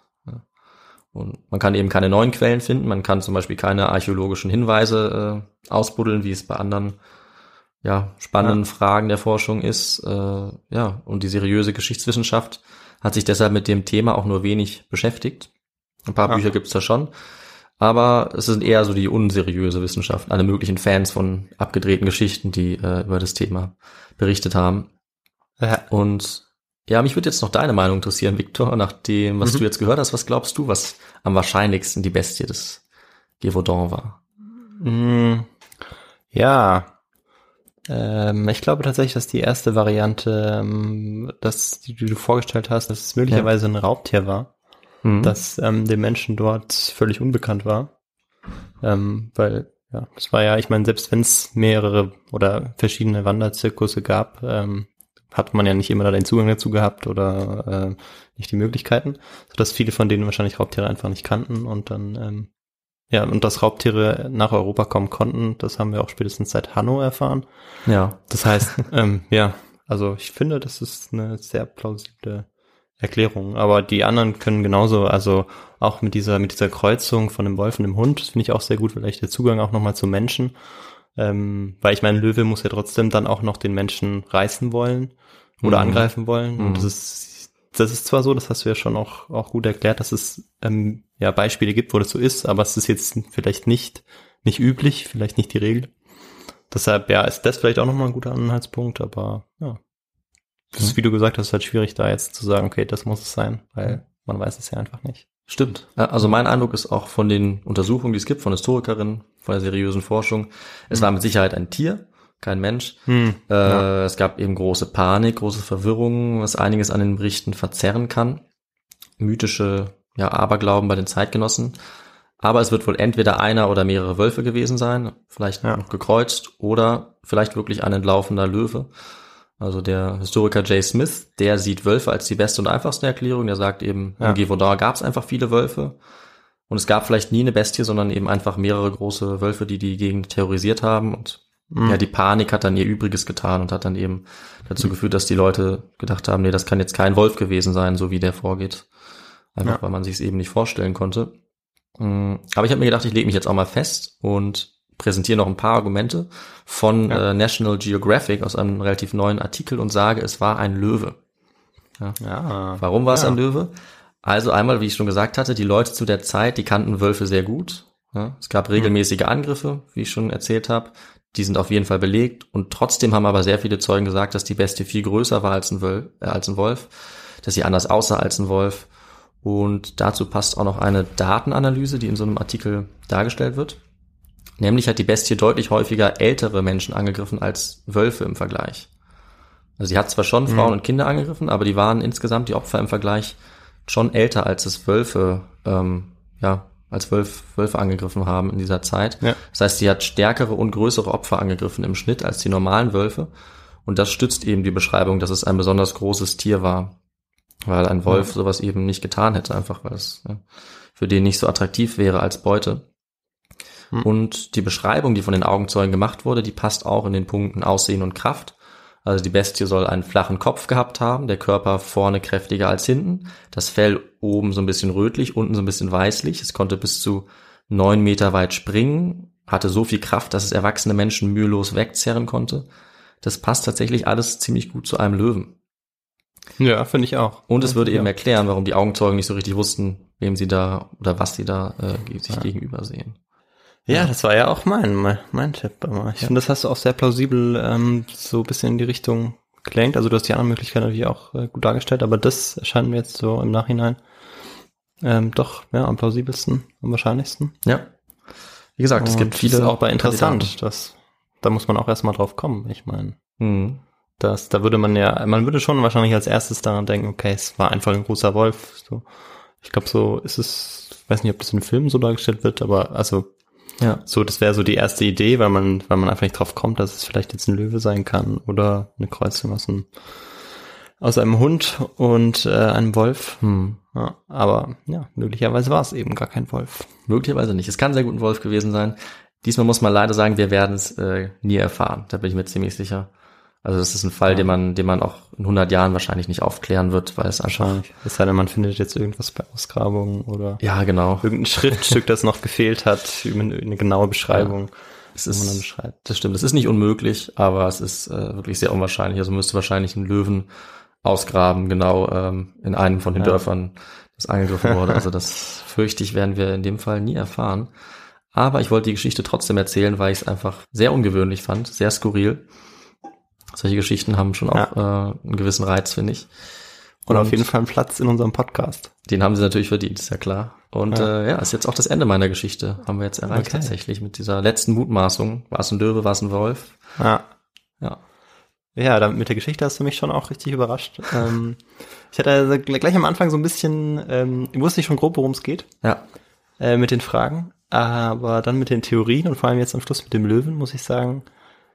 C: Und man kann eben keine neuen Quellen finden, man kann zum Beispiel keine archäologischen Hinweise äh, ausbuddeln, wie es bei anderen ja, spannenden Fragen der Forschung ist. Äh, ja, und die seriöse Geschichtswissenschaft hat sich deshalb mit dem Thema auch nur wenig beschäftigt. Ein paar
B: Ja.
C: Bücher gibt's da schon. Aber es sind eher so die unseriöse Wissenschaft, alle möglichen Fans von abgedrehten Geschichten, die äh, über das Thema berichtet haben.
B: Ja.
C: Und ja, mich würde jetzt noch deine Meinung interessieren, Victor, nach dem, was
B: Mhm.
C: du jetzt gehört hast. Was glaubst du, was am wahrscheinlichsten die Bestie des Gévaudan war?
B: Mm, Ja. Ähm, ich glaube tatsächlich, dass die erste Variante, ähm, das, die, die du vorgestellt hast, dass es möglicherweise ein Raubtier war,
C: Mhm.
B: das ähm, den Menschen dort völlig unbekannt war. Ähm, weil, ja, das war ja, ich meine, selbst wenn es mehrere oder verschiedene Wanderzirkusse gab, ähm, hat man ja nicht immer da den Zugang dazu gehabt oder äh, nicht die Möglichkeiten, sodass viele von denen wahrscheinlich Raubtiere einfach nicht kannten und dann ähm, ja, und dass Raubtiere nach Europa kommen konnten, das haben wir auch spätestens seit Hanno erfahren.
C: ja.
B: Das heißt, ähm, ja, also ich finde, das ist eine sehr plausible Erklärung. Aber die anderen können genauso, also auch mit dieser, mit dieser Kreuzung von dem Wolf und dem Hund, das finde ich auch sehr gut, vielleicht der Zugang auch nochmal zu Menschen. Ähm, weil ich meine, Löwe muss ja trotzdem dann auch noch den Menschen reißen wollen oder
C: Mhm.
B: angreifen wollen.
C: Mhm.
B: Und das ist, das ist zwar so, das hast du ja schon auch, auch gut erklärt, dass es ähm, ja Beispiele gibt, wo das so ist, aber es ist jetzt vielleicht nicht, nicht üblich, vielleicht nicht die Regel. Deshalb, ja, ist das vielleicht auch nochmal ein guter Anhaltspunkt, aber ja. Das ist, wie du gesagt hast, halt schwierig da jetzt zu sagen, okay, das muss es sein, weil man weiß es ja einfach nicht.
C: Stimmt. Also mein Eindruck ist auch von den Untersuchungen, die es gibt, von Historikerinnen, von der seriösen Forschung, es war mit Sicherheit ein Tier, kein Mensch.
B: Hm,
C: Äh,
B: ja.
C: Es gab eben große Panik, große Verwirrung, was einiges an den Berichten verzerren kann. Mythische ja, Aberglauben bei den Zeitgenossen. Aber es wird wohl entweder einer oder mehrere Wölfe gewesen sein, vielleicht
B: Ja.
C: noch gekreuzt oder vielleicht wirklich ein entlaufender Löwe. Also der Historiker Jay Smith, der sieht Wölfe als die beste und einfachste Erklärung. Der sagt eben,
B: Ja.
C: im Gévaudan gab es einfach viele Wölfe. Und es gab vielleicht nie eine Bestie, sondern eben einfach mehrere große Wölfe, die die Gegend terrorisiert haben. Und. Ja, die Panik hat dann ihr Übriges getan und hat dann eben dazu geführt, dass die Leute gedacht haben, nee, das kann jetzt kein Wolf gewesen sein, so wie der vorgeht. Einfach,
B: Ja.
C: weil man sich es eben nicht vorstellen konnte. Mm, Aber ich habe mir gedacht, ich lege mich jetzt auch mal fest und präsentiere noch ein paar Argumente von
B: Ja.
C: äh, National Geographic aus einem relativ neuen Artikel und sage, es war ein Löwe.
B: ja.
C: Warum war es
B: Ja.
C: ein Löwe? Also einmal, wie ich schon gesagt hatte, die Leute zu der Zeit, die kannten Wölfe sehr gut. Ja, es gab regelmäßige Angriffe, wie ich schon erzählt habe. Die sind auf jeden Fall belegt und trotzdem haben aber sehr viele Zeugen gesagt, dass die Bestie viel größer war als ein, Wölf, äh, als ein Wolf, dass sie anders aussah als ein Wolf. Und dazu passt auch noch eine Datenanalyse, die in so einem Artikel dargestellt wird. Nämlich hat die Bestie deutlich häufiger ältere Menschen angegriffen als Wölfe im Vergleich. Also sie hat zwar schon Frauen und Kinder angegriffen, aber die waren insgesamt die Opfer im Vergleich schon älter, als es Wölfe, ähm, ja, als Wölf, Wölfe angegriffen haben in dieser Zeit.
B: Ja.
C: Das heißt, sie hat stärkere und größere Opfer angegriffen im Schnitt als die normalen Wölfe. Und das stützt eben die Beschreibung, dass es ein besonders großes Tier war. Weil ein Wolf sowas eben nicht getan hätte, einfach weil es ja, für den nicht so attraktiv wäre als Beute. Und die Beschreibung, die von den Augenzeugen gemacht wurde, die passt auch in den Punkten Aussehen und Kraft. Also die Bestie soll einen flachen Kopf gehabt haben, der Körper vorne kräftiger als hinten, das Fell oben so ein bisschen rötlich, unten so ein bisschen weißlich. Es konnte bis zu neun Meter weit springen, hatte so viel Kraft, dass es erwachsene Menschen mühelos wegzerren konnte. Das passt tatsächlich alles ziemlich gut zu einem Löwen.
B: Ja, finde ich auch.
C: Und es würde
B: ja.
C: eben erklären, warum die Augenzeugen nicht so richtig wussten, wem sie da oder was sie da äh, sich gegenüber sehen.
B: Ja, das war ja auch mein, mein, mein Tipp. Ich finde, das hast du auch sehr plausibel ähm, so ein bisschen in die Richtung gelenkt. Also du hast die anderen Möglichkeiten natürlich auch äh, gut dargestellt, aber das erscheint mir jetzt so im Nachhinein ähm, doch ja, am plausibelsten, am wahrscheinlichsten.
C: Ja. Wie gesagt, es gibt
B: das
C: viele.
B: ist auch bei interessant. Das, da muss man auch erstmal drauf kommen. Ich meine,
C: Mhm.
B: das, da würde man ja, man würde schon wahrscheinlich als erstes daran denken, okay, es war einfach ein großer Wolf. So. Ich glaube, so ist es, ich weiß nicht, ob das in Filmen so dargestellt wird, aber also
C: Ja.
B: so, das wäre so die erste Idee, weil man, weil man einfach nicht drauf kommt, dass es vielleicht jetzt ein Löwe sein kann oder eine Kreuzung aus einem, aus einem Hund und äh, einem Wolf.
C: Hm.
B: Ja, aber ja, möglicherweise war es eben gar kein Wolf.
C: Möglicherweise nicht. Es kann sehr gut ein Wolf gewesen sein. Diesmal muss man leider sagen, wir werden es äh, nie erfahren. Da bin ich mir ziemlich sicher. Also das ist ein Fall, den man, den man auch in 100 Jahren wahrscheinlich nicht aufklären wird, weil es einfach.
B: Es sei denn, man findet jetzt irgendwas bei Ausgrabungen oder
C: Ja, genau.
B: irgendein Schriftstück, das noch gefehlt hat, eine, genaue Beschreibung,
C: Es
B: man dann
C: ist,
B: beschreibt.
C: das stimmt. Es ist nicht unmöglich, aber es ist äh, wirklich sehr unwahrscheinlich. Also müsste wahrscheinlich ein Löwen ausgraben, genau ähm, in einem von den
B: Ja.
C: Dörfern, das angegriffen wurde. Also das fürchte ich, werden wir in dem Fall nie erfahren. Aber ich wollte die Geschichte trotzdem erzählen, weil ich es einfach sehr ungewöhnlich fand, sehr skurril. Solche Geschichten haben schon auch äh, einen gewissen Reiz, finde ich.
B: Und auf jeden Fall einen Platz in unserem Podcast.
C: Den haben sie natürlich verdient, ist ja klar. Und
B: Ja.
C: ja, äh, ja ist jetzt auch das Ende meiner Geschichte. Haben wir jetzt erreicht
B: Okay.
C: tatsächlich mit dieser letzten Mutmaßung. War es ein Löwe, war es ein Wolf?
B: Ja.
C: Ja.
B: Ja, damit mit der Geschichte hast du mich schon auch richtig überrascht. ähm, ich hatte also gleich am Anfang so ein bisschen, ähm, ich wusste ich schon grob, worum es geht,
C: Ja.
B: äh, mit den Fragen, aber dann mit den Theorien und vor allem jetzt am Schluss mit dem Löwen, muss ich sagen,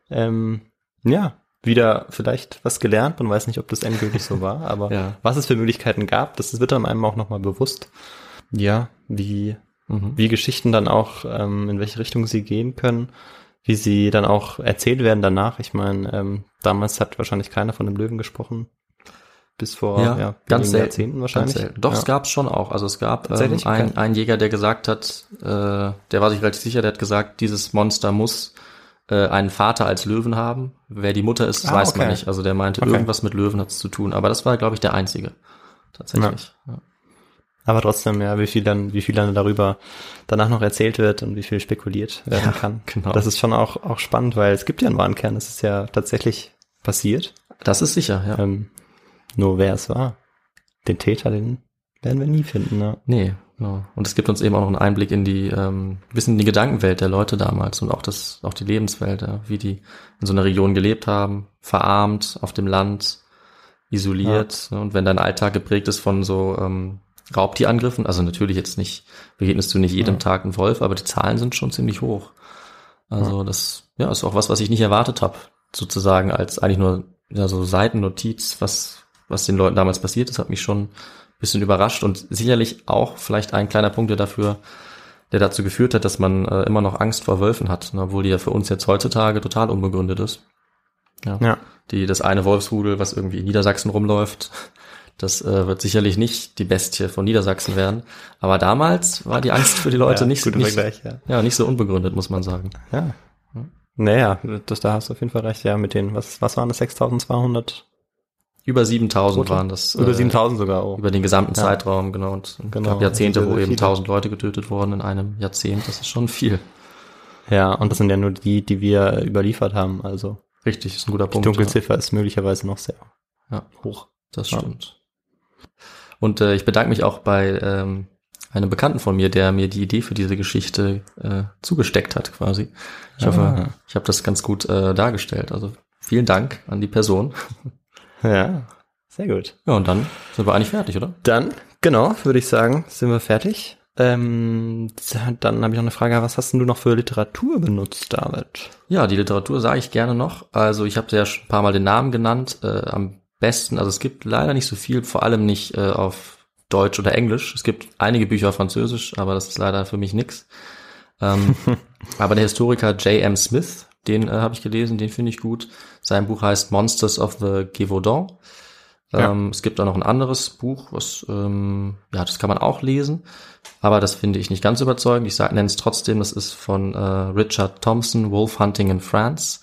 B: ähm, ja, wieder vielleicht was gelernt. Man weiß nicht, ob das endgültig so war, aber
C: Ja.
B: was es für Möglichkeiten gab, das wird einem auch nochmal bewusst. Ja, wie,
C: Mhm.
B: wie Geschichten dann auch, ähm, in welche Richtung sie gehen können, wie sie dann auch erzählt werden danach. Ich meine, ähm, damals hat wahrscheinlich keiner von dem Löwen gesprochen. Bis vor ja,
C: Ja, ganz selten.
B: Jahrzehnten wahrscheinlich.
C: Selten. Doch,
B: ja.
C: es gab es schon auch. Also es gab ähm, einen Jäger, der gesagt hat, äh, der war sich relativ sicher, der hat gesagt, dieses Monster muss äh, einen Vater als Löwen haben. Wer die Mutter ist, das
B: Ah,
C: weiß man
B: okay.
C: nicht. Also der meinte,
B: Okay.
C: irgendwas mit Löwen hat es zu tun. Aber das war, glaube ich, der einzige. Tatsächlich. Ja.
B: Aber trotzdem, ja, wie viel dann, wie viel dann darüber danach noch erzählt wird und wie viel spekuliert werden
C: Ja,
B: kann.
C: genau.
B: Das ist schon auch, auch spannend, weil es gibt ja einen wahren Kern, das ist ja tatsächlich passiert.
C: Das ist sicher, ja.
B: Ähm, nur wer es war. Den Täter, den werden wir nie finden, ne?
C: Nee, genau. Und es gibt uns eben auch noch einen Einblick in die, ähm, bisschen in die Gedankenwelt der Leute damals und auch das, auch die Lebenswelt, ja, wie die in so einer Region gelebt haben, verarmt, auf dem Land, isoliert. ne, Und wenn dein Alltag geprägt ist von so ähm, Raubtierangriffen, also natürlich jetzt nicht, begegnest du nicht jedem
B: Ja.
C: Tag einen Wolf, aber die Zahlen sind schon ziemlich hoch. Also das, ja, ist auch was, was ich nicht erwartet habe, sozusagen als eigentlich nur ja, so Seitennotiz, was, was den Leuten damals passiert ist, hat mich schon bisschen überrascht und sicherlich auch vielleicht ein kleiner Punkt, der dafür, der dazu geführt hat, dass man äh, immer noch Angst vor Wölfen hat, ne, obwohl die ja für uns jetzt heutzutage total unbegründet ist. Ja.
B: Ja.
C: Die, das eine Wolfsrudel, was irgendwie in Niedersachsen rumläuft, das äh, wird sicherlich nicht die Bestie von Niedersachsen werden. Aber damals war die Angst für die Leute
B: ja,
C: nicht, so- nicht,
B: ja.
C: ja, nicht so unbegründet, muss man sagen.
B: Ja. Naja, das, da hast du auf jeden Fall recht, ja, mit den, was, was waren das, 6200?
C: Über 7000
B: Tote?
C: waren das.
B: Über
C: äh,
B: 7000 sogar, oh.
C: Über den gesamten
B: Ja.
C: Zeitraum, genau. Und
B: Genau,
C: gab Jahrzehnte,
B: sehr,
C: wo eben
B: viele.
C: 1000 Leute getötet wurden in einem Jahrzehnt. Das ist schon viel.
B: Ja, und das sind ja nur die, die wir überliefert haben, also
C: Richtig, ist ein guter
B: die
C: Punkt. ja.
B: Dunkelziffer ist möglicherweise noch sehr
C: Ja.
B: hoch.
C: Das
B: Ja.
C: stimmt. Und äh, ich bedanke mich auch bei ähm, einem Bekannten von mir, der mir die Idee für diese Geschichte äh, zugesteckt hat quasi. Ich
B: Ah.
C: hoffe, ich habe das ganz gut äh, dargestellt. Also vielen Dank an die Person.
B: Ja, sehr gut.
C: Ja, und dann sind wir eigentlich fertig, oder?
B: Dann, genau, würde ich sagen, sind wir fertig. Ähm, dann habe ich noch eine Frage, was hast denn du noch für Literatur benutzt, David?
C: Ja, die Literatur sage ich gerne noch. Also ich habe ja schon ein paar Mal den Namen genannt. Äh, am besten, also es gibt leider nicht so viel, vor allem nicht äh, auf Deutsch oder Englisch. Es gibt einige Bücher auf Französisch, aber das ist leider für mich nix. Ähm, aber der Historiker J.M. Smith, den äh, habe ich gelesen, den finde ich gut. Sein Buch heißt Monsters of the Gévaudan.
B: Ja.
C: Ähm, es gibt auch noch ein anderes Buch, was, ähm, ja, das kann man auch lesen, aber das finde ich nicht ganz überzeugend. Ich nenne es trotzdem, das ist von äh, Richard Thompson, Wolf Hunting in France.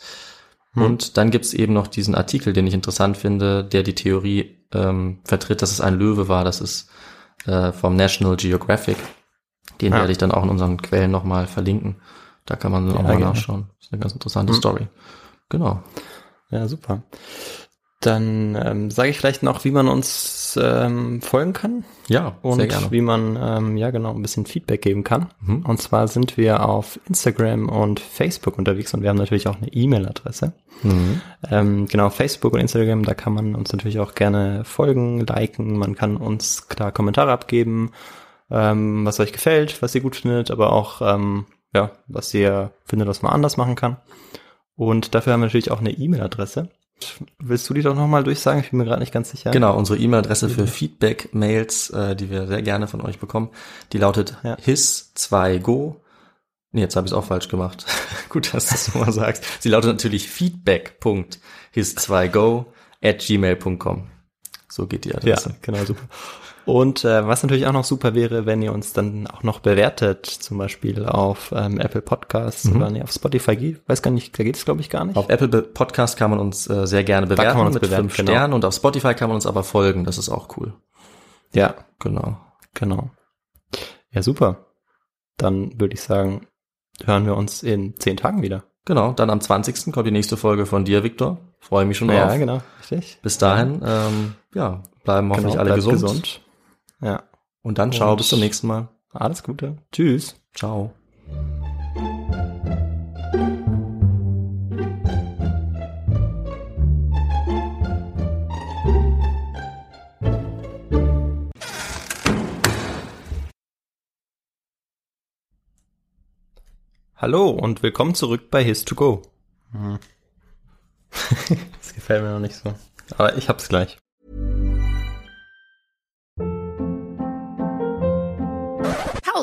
C: Und dann gibt's eben noch diesen Artikel, den ich interessant finde, der die Theorie ähm, vertritt, dass es ein Löwe war. Das ist äh, vom National Geographic. Den
B: Ja.
C: werde ich dann auch in unseren Quellen nochmal verlinken. Da kann man auch
B: Ja,
C: mal
B: gerne.
C: nachschauen. Das ist eine ganz interessante Story. Genau.
B: Ja, super. Dann ähm, sage ich vielleicht noch, wie man uns ähm, folgen kann
C: Ja,
B: und
C: sehr gerne.
B: wie man ähm, ja genau ein bisschen Feedback geben kann.
C: Mhm.
B: Und zwar sind wir auf Instagram und Facebook unterwegs und wir haben natürlich auch eine E-Mail-Adresse.
C: Mhm.
B: Ähm, genau, Facebook und Instagram, da kann man uns natürlich auch gerne folgen, liken, man kann uns klar Kommentare abgeben, ähm, was euch gefällt, was ihr gut findet, aber auch ähm, ja, was ihr findet, was man anders machen kann. Und dafür haben wir natürlich auch eine E-Mail-Adresse. Willst du die doch nochmal durchsagen? Ich bin mir gerade nicht ganz sicher.
C: Genau, unsere E-Mail-Adresse für Feedback-Mails, äh, die wir sehr gerne von euch bekommen, die lautet
B: Ja.
C: his2go. Nee, jetzt habe ich es auch falsch gemacht. Gut, dass du es nochmal sagst. Sie lautet natürlich feedback.his2go at gmail.com. So geht die
B: Ja,
C: Adresse.
B: genau, super. Und äh, was natürlich auch noch super wäre, wenn ihr uns dann auch noch bewertet, zum Beispiel auf ähm, Apple Podcasts oder nee, auf Spotify geht, weiß gar nicht, da geht es glaube ich gar nicht.
C: Auf Apple Podcast kann man uns äh, sehr gerne
B: kann
C: bewerten
B: man uns
C: mit
B: bewerten,
C: fünf
B: genau.
C: Sternen und auf Spotify kann man uns aber folgen. Das ist auch cool.
B: ja,
C: Genau.
B: genau. Ja, super. Dann würde ich sagen, hören wir uns in zehn Tagen wieder.
C: Genau, dann am 20. kommt die nächste Folge von dir, Viktor. Freue mich schon drauf.
B: Ja, genau, richtig.
C: Bis dahin, ähm, ja, bleiben hoffentlich
B: Genau,
C: alle
B: bleibt
C: gesund.
B: Ja,
C: Und dann ciao,
B: Und-
C: bis zum nächsten Mal.
B: alles Gute. Tschüss.
C: Ciao.
B: Hallo und willkommen zurück bei His2Go. Hm. das gefällt mir noch nicht so. Aber ich hab's gleich.